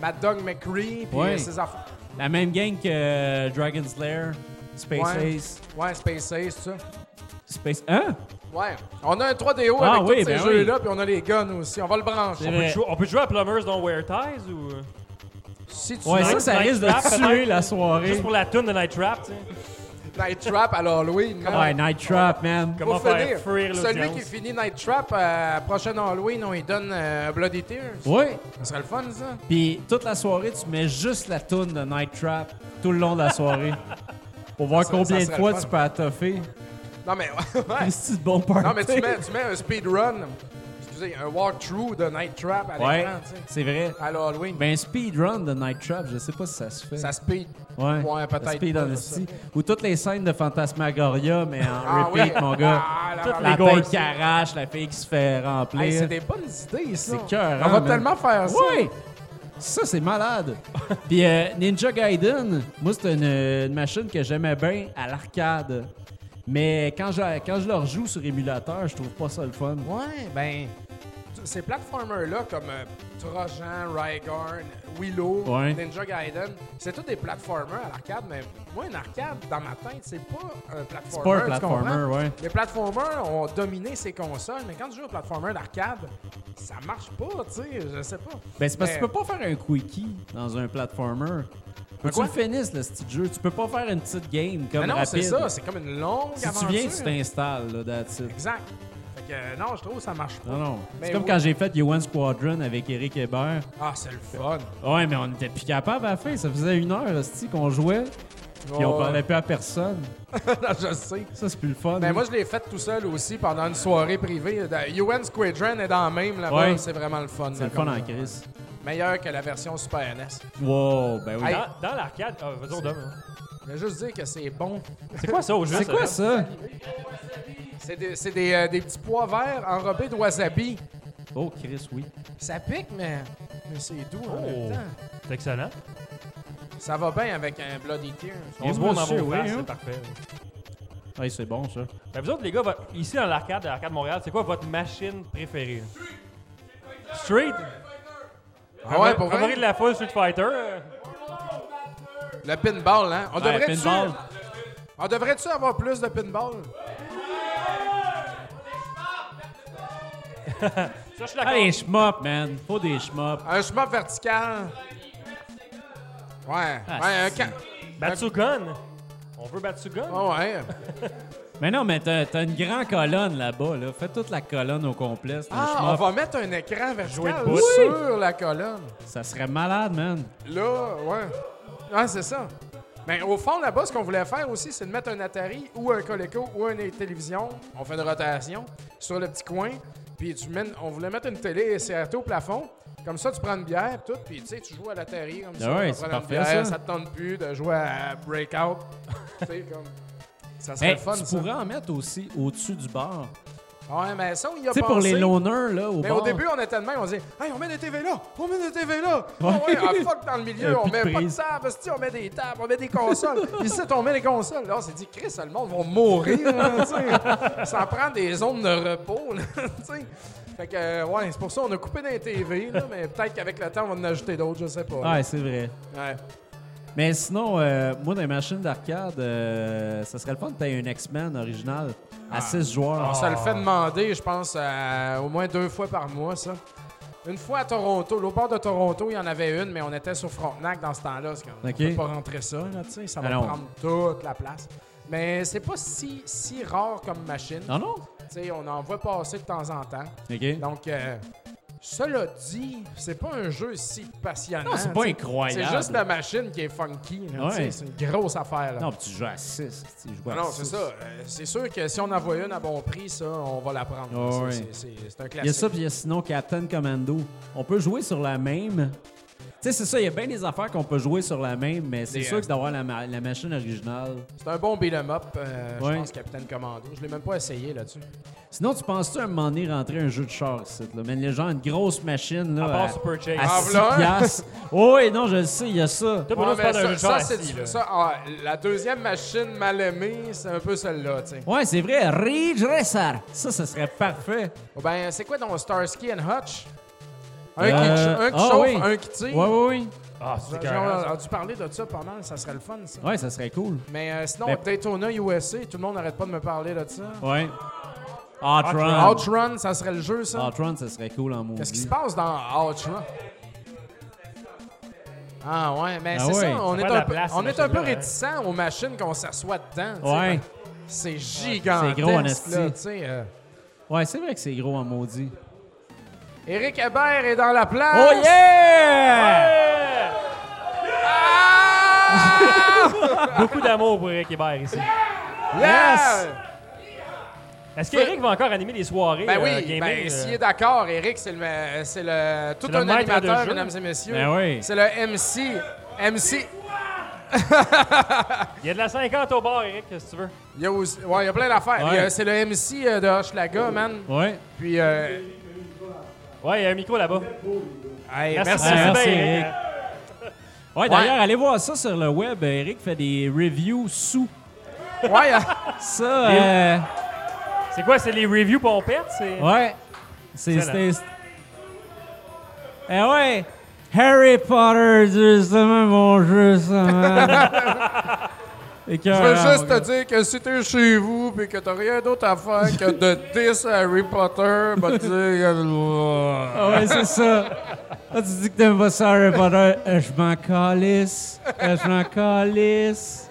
Mad Dog McCree, puis ses affaires. La même gang que Dragon's Lair, Space. Ace. Ouais, Space Ace, ça. Space... Hein? Ouais. On a un 3DO Ah avec oui, tous ces ben jeux-là, puis on a les guns aussi. On va le brancher. On peut, jouer, on peut jouer à Plumbers Don't Wear Ties ou. euh, Si tu Ouais, veux, ça, ça risque de Trap, tuer la soirée. Juste pour la tune de Night Trap, tu sais. Night Trap à l'Halloween. man. Ouais, Night Trap, man. Comment Pour faire fuir Celui qui finit Night Trap à la prochaine Halloween, on lui donne euh, Bloody Tears. Oui. Ça serait le fun, ça. Puis toute la soirée, tu mets juste la toune de Night Trap tout le long de la soirée. <laughs> Pour voir Ça- combien ça de fois tu peux attoffer. Non, mais <laughs> ouais. C'est de bon party. Non, mais tu mets, tu mets un speedrun, excusez, un walkthrough de Night Trap à Ouais, l'écran, tu sais, c'est vrai. à l'Halloween. Ben, speedrun de Night Trap, je sais pas si ça se fait. ça speed. Ouais, Ouais, peut-être Speed pas. City. Ou toutes les scènes de Fantasmagoria, mais en <laughs> Ah repeat, oui. mon gars. Ah, la Toutes La les tête qui arrache, la fille qui se fait remplir. Hey, c'est des bonnes idées, ça. C'est cœur, On va man. tellement faire ça. Ouais! Ça, c'est malade. <laughs> Puis euh, Ninja Gaiden, moi, c'est une, une machine que j'aimais bien à l'arcade. Mais quand je, quand je leur joue sur émulateur, je trouve pas ça le fun. Ouais, ben, ces platformers-là, comme euh, Trojan, Rygarn, Willow, Ouais. Ninja Gaiden, c'est tous des platformers à l'arcade, mais moi, une arcade, dans ma tête, c'est pas un platformer. C'est pas un platformer, ouais. Les platformers ont dominé ces consoles, mais quand tu joues au platformer d'arcade, ça marche pas, tu sais, je sais pas. Ben, c'est parce que tu peux pas faire un quickie dans un platformer. Faut que tu le finisses, le petit jeu. Tu peux pas faire une petite game comme Mais non, c'est rapide. ça, c'est comme une longue Si tu aventure. viens, tu t'installes, là, that's it. Exact. Fait que, euh, non, je trouve que ça marche pas. Non, non. Mais C'est comme oui. quand j'ai fait Yoan Squadron avec Eric Hébert. Ah, c'est le fun. Ouais, mais on était plus capable à la fin. Ça faisait une heure, hostie, qu'on jouait. Puis on Ouais. parlait plus à personne. <laughs> je sais. Ça, c'est plus le fun. Ben hein. moi, je l'ai fait tout seul aussi pendant une soirée privée. Da- UN Squadron est dans le même là-bas. Ouais. C'est vraiment le fun. c'est là, le fun comme en crise. Meilleur que la version Super NES. Wow, ben oui. Hey. Dans, dans l'arcade. Ah, vas-y, on donne, hein. Je vais juste dire que c'est bon. C'est quoi ça au jeu? C'est quoi ça? C'est des, c'est des, euh, des petits pois verts enrobés de wasabi. Oh, Chris, oui. Ça pique, mais, mais c'est doux en Oh. même temps. C'est excellent. Ça va bien avec un Bloody Tears. On se voit dans monsieur, vos oui, faces, hein. c'est parfait. Ouais, c'est bon, ça. Ben, vous autres, les gars, ici dans l'arcade, à l'arcade Montréal, c'est quoi votre machine préférée? Street? Ah ouais, pour Favori vrai? de la foule, Street Fighter? Le pinball, hein? On Ouais, devrait-tu pinball. on devrait-tu avoir plus de pinball? <laughs> Ça, je suis d'accord. Les shmups, man. Faut des shmups. Un chemin vertical. Ouais. Ah, ouais, un ca- Batsugun? On veut Batsugun? Ah ouais. <laughs> Mais non, mais t'as une grande colonne là-bas, là. Fais toute la colonne au complet. Ah, on va mettre un écran Jouer vertical bout. sur la colonne. Ça serait malade, man. Là, ouais. Ah, c'est ça. Mais au fond, là-bas, ce qu'on voulait faire aussi, c'est de mettre un Atari ou un Coleco ou une télévision. On fait une rotation sur le petit coin. Puis tu mènes, on voulait mettre une télé CRT au plafond. Comme ça, tu prends une bière, tout, puis tu sais, tu joues à l'Atari comme ça. Ah ouais, tu c'est parfait, bière, ça. ça te tente plus de jouer à Breakout. <laughs> tu sais, comme. Ça serait Hey, le fun, tu ça. pourrais en mettre aussi au-dessus du bar. Ouais, mais ça, il y a Tu sais, pour les loners, là, au Mais bar. au début, on était de même, on disait Hey, on met des TV là, on met des TV là. Ah ouais, ah, fuck dans le milieu, on met pas de table, on met des tables, on met des consoles. Ici, on met des consoles. Là, on s'est dit Chris, le monde va mourir. hein, ça prend des zones de repos. Là, fait que, euh, ouais, c'est pour ça qu'on a coupé des TV, là, mais peut-être qu'avec le temps, on va en ajouter d'autres, je sais pas. Ouais, c'est vrai. Ouais. Mais sinon, euh, moi, dans les machines d'arcade, euh, ça serait le fun tu aies un X-Men original à 6 joueurs. On se le fait demander, je pense, euh, au moins deux fois par mois, ça. Une fois à Toronto, au bord de Toronto, il y en avait une, mais on était sur Frontenac dans ce temps-là. Ok. peut pas rentrer ça, là, tu sais, ça va Ah prendre toute la place. Mais c'est pas si, si rare comme machine. Non, non? Tu sais, on en voit passer de temps en temps. OK. Donc, euh, cela dit, c'est pas un jeu si passionnant. Non, c'est pas incroyable. C'est juste la machine qui est funky. là, Ouais. C'est une grosse affaire. Là. Non, puis tu joues à 6. Tu joues à Ah non, c'est ça. Euh, c'est sûr que si on en voit une à bon prix, ça, on va la prendre. Ah C'est- ouais. un Il y a classique. ça, puis il y a sinon Captain Commando. On peut jouer sur la même. Tu sais, c'est ça, il y a bien des affaires qu'on peut jouer sur la même, mais c'est sûr euh, que d'avoir la, ma- la machine originale. C'est un bon beat'em up, euh, Ouais. je pense, Captain Commando. Je l'ai même pas essayé là-dessus. Sinon, tu penses-tu à un moment donné rentrer un jeu de char ici, là? Mais les gens, une grosse machine, là. À part à- Super Chase. à Ah, 6 voilà un. piastres. <laughs> Oh, oui, non, je le sais, il y a ça. Toi, Bruno, Ouais, tu mais parles d'un ça, jeu de ça, char c'est assis, là. ça, ah, la deuxième machine mal aimée, c'est un peu celle-là, tu sais. Ouais, c'est vrai, Ridge Racer. Ça, ça serait parfait. Oh, ben, c'est quoi ton Starsky and Hutch? Un, Euh, qui, un qui ah, chauffe, oui. un qui tire. Ouais, ouais, oui. Ah, c'est écœurant, ça. entendu parler de ça pas mal, ça serait le fun, ça. Ouais, ça serait cool. Mais euh, sinon, Ben- Daytona USA, tout le monde n'arrête pas de me parler de ça. Ouais. Outrun. Outrun, ça serait le jeu, ça? Outrun, ça serait cool en maudit. Qu'est-ce qui se passe dans Outrun? Ah ouais, mais Ah c'est ouais. ça, on Ça est prend de un la peu, place, on ces est un peu machines-là, hein. réticent aux machines qu'on s'assoit dedans. tu sais. Ouais. C'est gigantesque. C'est gros en là, esti. tu sais, euh. Ouais, c'est vrai que c'est gros en maudit. Éric Hébert est dans la place. Oh yeah! <laughs> Beaucoup d'amour pour Eric Hébert ici. Yes! Est-ce qu'Eric va encore animer les soirées Ben euh, oui, gaming, ben, euh, s'il est d'accord, Eric, c'est le, c'est le tout le un animateur, mesdames et messieurs. Ben oui. C'est le MC. MC. <laughs> Il y a de la 50 au bar, Eric, si tu veux? Il y a, aussi- ouais, il y a plein d'affaires. Ouais. C'est le MC euh, de Hochelaga, man. Ouais. Puis, euh, Ouais, il y a un micro là-bas. hey, Merci, Eric. Ouais, d'ailleurs, allez voir ça sur le web. Eric fait des reviews sous. Ouais, euh, Ça, <laughs> euh, C'est quoi, c'est les reviews pompettes? C'est... ouais. C'est. Excellent. c'était- Eh ouais! Harry Potter, justement, mon jeu, ça, man. <laughs> je veux juste te dire que si t'es chez vous et que t'as rien d'autre à faire que de diss Harry Potter, bah tu dire... Ah ouais, c'est ça. Ah, tu dis que t'aimes pas ça, Harry Potter. Euh, Je m'en calisse. Euh, Je m'en calisse.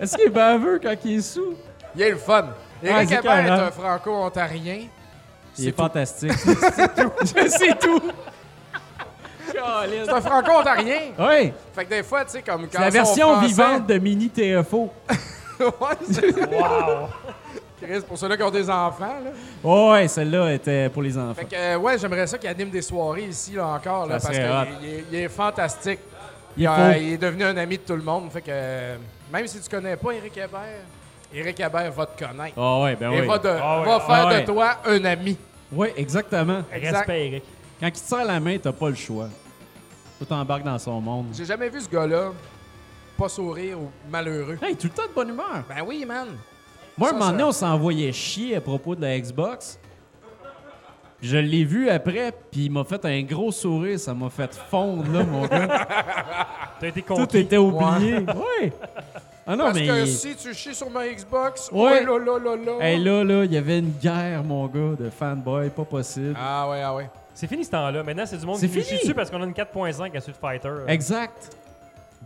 Est-ce qu'il est baveux quand il est sous? Il est le fun. Eric c'est Hébert est un franco-ontarien. Il est tout. fantastique. <laughs> c'est tout. <laughs> C'est un franco-ontarien. Oui, Fait que des fois, tu sais, comme quand c'est la version français- vivante de Mini TFO. <laughs> ouais, c'est Wow! Chris, pour ceux-là qui ont des enfants, là. Oh, ouais, celle-là était pour les enfants. Fait que, euh, ouais, j'aimerais ça qu'il anime des soirées ici, là, encore, là, parce qu'il est, il est fantastique. Il Euh, il est devenu un ami de tout le monde. Fait que, euh, même si tu connais pas Éric Hébert, Éric Hébert va te connaître. Oh, ouais, ben Et oui. va, de- Ah va faire Ah de toi un ami. Oui, exactement. Respect, Eric. Quand il te serre la main, t'as pas le choix. Faut t'embarques dans son monde. J'ai jamais vu ce gars-là pas sourire ou malheureux. Hey, tout le temps de bonne humeur. Ben oui, man. Moi, un Ça, moment donné, ça- on s'envoyait chier à propos de la Xbox. Je l'ai vu après, puis il m'a fait un gros sourire. Ça m'a fait fondre, là, mon gars. <laughs> T'as été Tout conquis. était oublié. Oui. Ah non, Parce mais... que si tu chies sur ma Xbox, Ouais. oh là là là là. Hey, là, là, il y avait une guerre, mon gars, de fanboy, pas possible. Ah ouais, ah ouais. C'est fini ce temps-là. Maintenant, c'est du monde C'est qui fini. dessus parce qu'on a une 4.5 à Street Fighter. euh, Exact.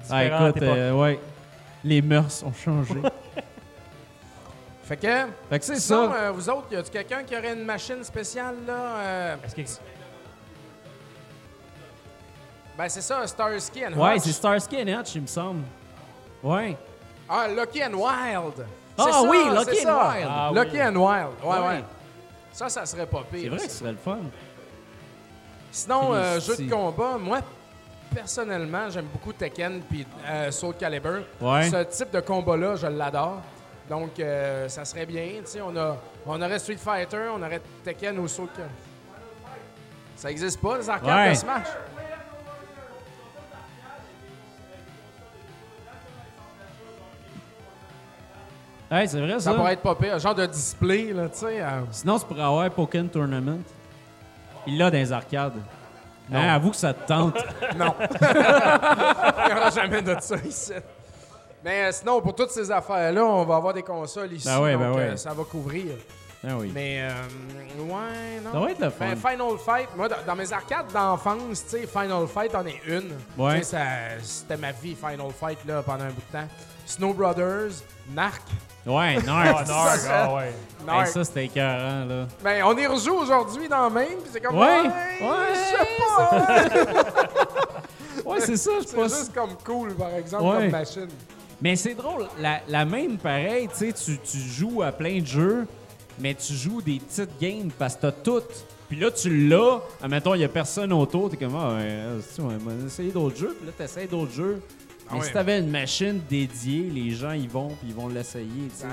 Ah, écoute, euh, ouais. Les mœurs ont changé. <laughs> Fait que, fait que c'est sinon, ça. euh, vous autres, y a-tu quelqu'un qui aurait une machine spéciale, là? euh, Est-ce que Ben, c'est ça, Starsky and Ouais, Hutch. c'est Starsky and Hutch, il me semble. Ouais. Ah, Lucky and Wild. Ah ça, oui, Lucky c'est and ça. Wild. Ah Lucky oui. and Wild. Ouais, ouais. Ouais. Ça, ça serait pas pire. C'est vrai que ce serait le fun. Sinon, euh, jeu de combat, moi, personnellement, j'aime beaucoup Tekken puis euh, Soul Calibur. Ouais. Ce type de combat-là, je l'adore. Donc, euh, ça serait bien. Tu sais, on, a, on aurait Street Fighter, on aurait Tekken ou Soul Calibur. Ça existe pas, les arcades Ouais. de Smash? Hey, c'est vrai, ça. Ça pourrait être pas pire. Un genre de display, là, tu sais. Sinon, c'est pour avoir Pokémon Tournament. Il l'a dans les arcades. Hein, avoue que ça te tente. <laughs> Non. <laughs> Il n'y aura jamais de ça ici. Mais euh, sinon, pour toutes ces affaires-là, on va avoir des consoles ici. Ben ouais, donc ben ouais. euh, ça va couvrir. ah oui. Mais, euh, ouais, non. Ça va être le fun. Ben, Final Fight, moi, dans, mes arcades d'enfance, tu sais, Final Fight en est une. Ouais. C'était ma vie, Final Fight, là, pendant un bout de temps. Snow Brothers, Narc. <laughs> Ouais, Narc. Narc, ah ouais. Hey, ça, c'était écœurant, là. Ben, on y rejoue aujourd'hui dans même, puis c'est comme, Ouais, ouais, ouais, je sais pas. <laughs> Ouais, c'est ça, je c'est pense. juste comme cool, par exemple, Ouais. comme machine. Mais c'est drôle, la, la même pareil, tu sais, tu joues à plein de jeux, mais tu joues des petites games parce que t'as tout. Puis là, tu l'as, admettons, il y a personne autour, t'es comme, ah, ouais, c'est- on va essayer d'autres jeux, puis là, t'essayes d'autres jeux. Ah Mais ouais. si t'avais une machine dédiée, les gens y vont, puis ils vont l'essayer, tu sais.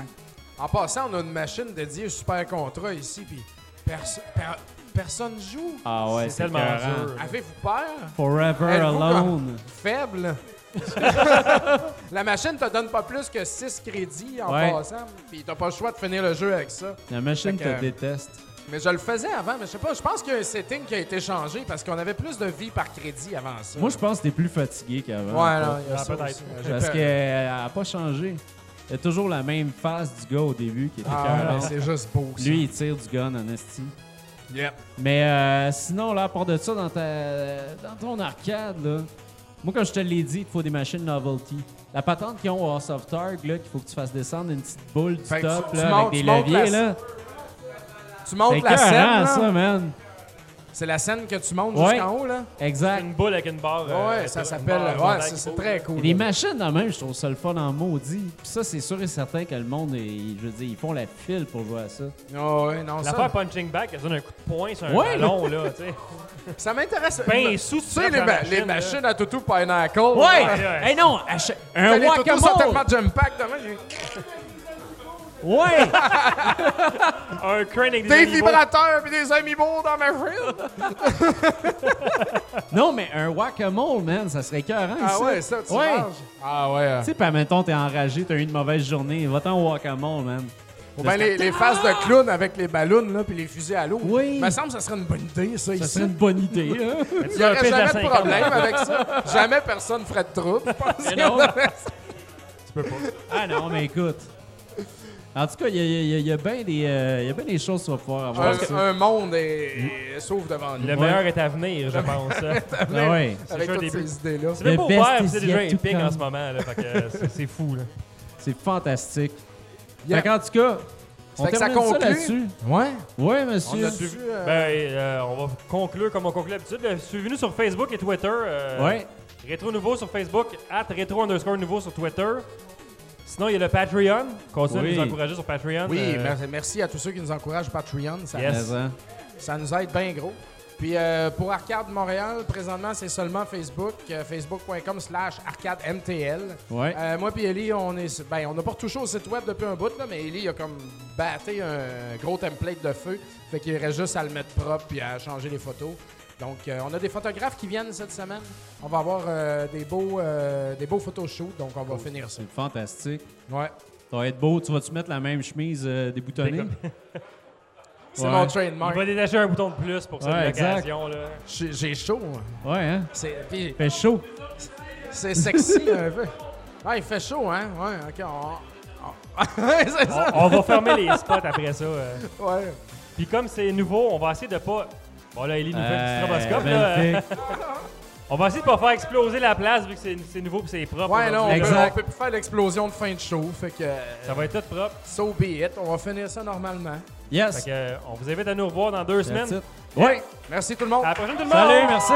En passant, on a une machine dédiée au Super Contrat ici, puis perso- per- personne joue. Ah ouais, C'est tellement écœurant. dur. Avez-vous peur? Forever Êtes-vous Alone. Faible? <laughs> La machine te donne pas plus que 6 crédits en Ouais. passant, puis t'as pas le choix de finir le jeu avec ça. La machine Fait que- te déteste. Mais je le faisais avant, mais je sais pas, je pense qu'il y a un setting qui a été changé parce qu'on avait plus de vie par crédit avant ça. Moi, je pense que t'es plus fatigué qu'avant. Ouais, non, il y a Ah, ça peut-être. aussi. J'ai Parce peur. qu'elle a pas changé. Il y a toujours la même face du gars au début qui était Ah, ouais, c'est juste beau, ça. Lui, il tire du gun en esti. Yep. Mais euh, sinon, là, à part de ça, dans, ta, dans ton arcade, là, moi, comme je te l'ai dit, il te faut des machines novelty. La patente qu'ils ont au House of Targ, là, qu'il faut que tu fasses descendre une petite boule du Fait que top, tu- là, tu montes- avec des tu montes leviers, la- là. Tu montes la scène, là. ça, man. C'est la scène que tu montes Ouais. jusqu'en haut, là? Exact. Une boule avec une barre. euh, ouais, ça une s'appelle... barre Ouais, c'est très cool. Et les machines, même, je trouve ça le fun en maudit. Puis ça, c'est sûr et certain que le monde, est- je veux dire, ils font la file pour jouer à ça. Oh, ouais, non, ça, L'affaire punching back, elle donne un coup de poing sur un Ouais. ballon, là, tu sais. <laughs> ça m'intéresse. Ben, tu sous sais, les, ma- les machines à toutou pineapple. Ouais! ouais. Hey non! Un Les toutous sont guacamole! tellement jump pack demain. j'ai- Ouais! <laughs> Un crane avec des, Des vibrateurs et des amiibo dans ma file. <laughs> non, mais un guacamole, man, ça serait écœurant, Ah ça. ouais, ça, tu Ouais. manges. Ah ouais. Tu sais, pas mettons, t'es enragé, t'as eu une mauvaise journée, va-t'en au guacamole, man. Ou ben les, les faces de clown avec les ballons là puis les fusils à l'eau. Oui. Il me semble que ça serait une bonne idée, ça, Ça ici. serait une bonne idée, <laughs> hein? Il n'y aurait jamais de 50. problème avec ça. Jamais personne ferait de trouble. je pense. Mais non. Ah non, mais écoute. En tout cas, il y a, il y a- il y a bien des, euh, des choses sur pouvoir avoir ça. un, un monde est, est sauf devant nous. Le meilleur est à venir, je pense. hein. Ah ouais. avec c'est un toutes ces idées-là. C'est même pas ouvert, c'est déjà épique en ce moment, c'est- fou, là. C'est fantastique. Yeah. Fait qu'en tout cas, on Fait que ça conclut. là-dessus. Ouais. Ouais, On monsieur. a vu. euh, Ben, euh, on va conclure comme on conclut d'habitude. Suivez-nous sur Facebook et Twitter. euh, Ouais. Rétro Nouveau sur Facebook, at Rétro underscore Nouveau sur Twitter. Sinon, il y a le Patreon. Continuez Oui. à nous encourager sur Patreon. oui, Euh, merci, à tous ceux qui nous encouragent Patreon. Ça, Yes. Hein. ça nous aide bien gros. Puis euh, pour Arcade Montréal, présentement, c'est seulement Facebook, euh, facebook.com slash arcademtl. Ouais. Euh, moi puis Ellie, on est, ben, on n'a pas retouché au site web depuis un bout, là, mais Ellie a comme batté un gros template de feu. Fait qu'il reste juste à le mettre propre puis à changer les photos. Donc, euh, on a des photographes qui viennent cette semaine. On va avoir euh, des beaux, euh, des beaux photoshoots, donc on va finir ça. C'est fantastique. Ouais. Ça va être beau. Tu vas-tu mettre la même chemise euh, déboutonnée? <laughs> C'est Ouais. mon Il trademark. va détacher un bouton de plus pour cette Ouais, occasion. Là. J'ai j'ai chaud. moi. Ouais, hein? C'est, puis Fait chaud. c'est sexy un peu. Ouais, il fait chaud, hein? Ouais, ok. On... on- <laughs> Ouais, c'est ça. On, on va fermer les spots après ça. euh. Ouais. Puis comme c'est nouveau, on va essayer de pas. Bon là, Ellie nous fait un petit stroboscope. là. On va essayer de pas faire exploser la place vu que c'est c'est nouveau et c'est propre. Ouais, non, on aujourd'hui. peut, Exact. on peut plus faire l'explosion de fin de show. Fait que. Ça va être tout propre. So be it. On va finir ça normalement. Fait Yes. que, euh, on vous invite à nous revoir dans deux That's semaines. it. Ouais. Merci tout le monde. À la prochaine tout le monde! Salut, merci.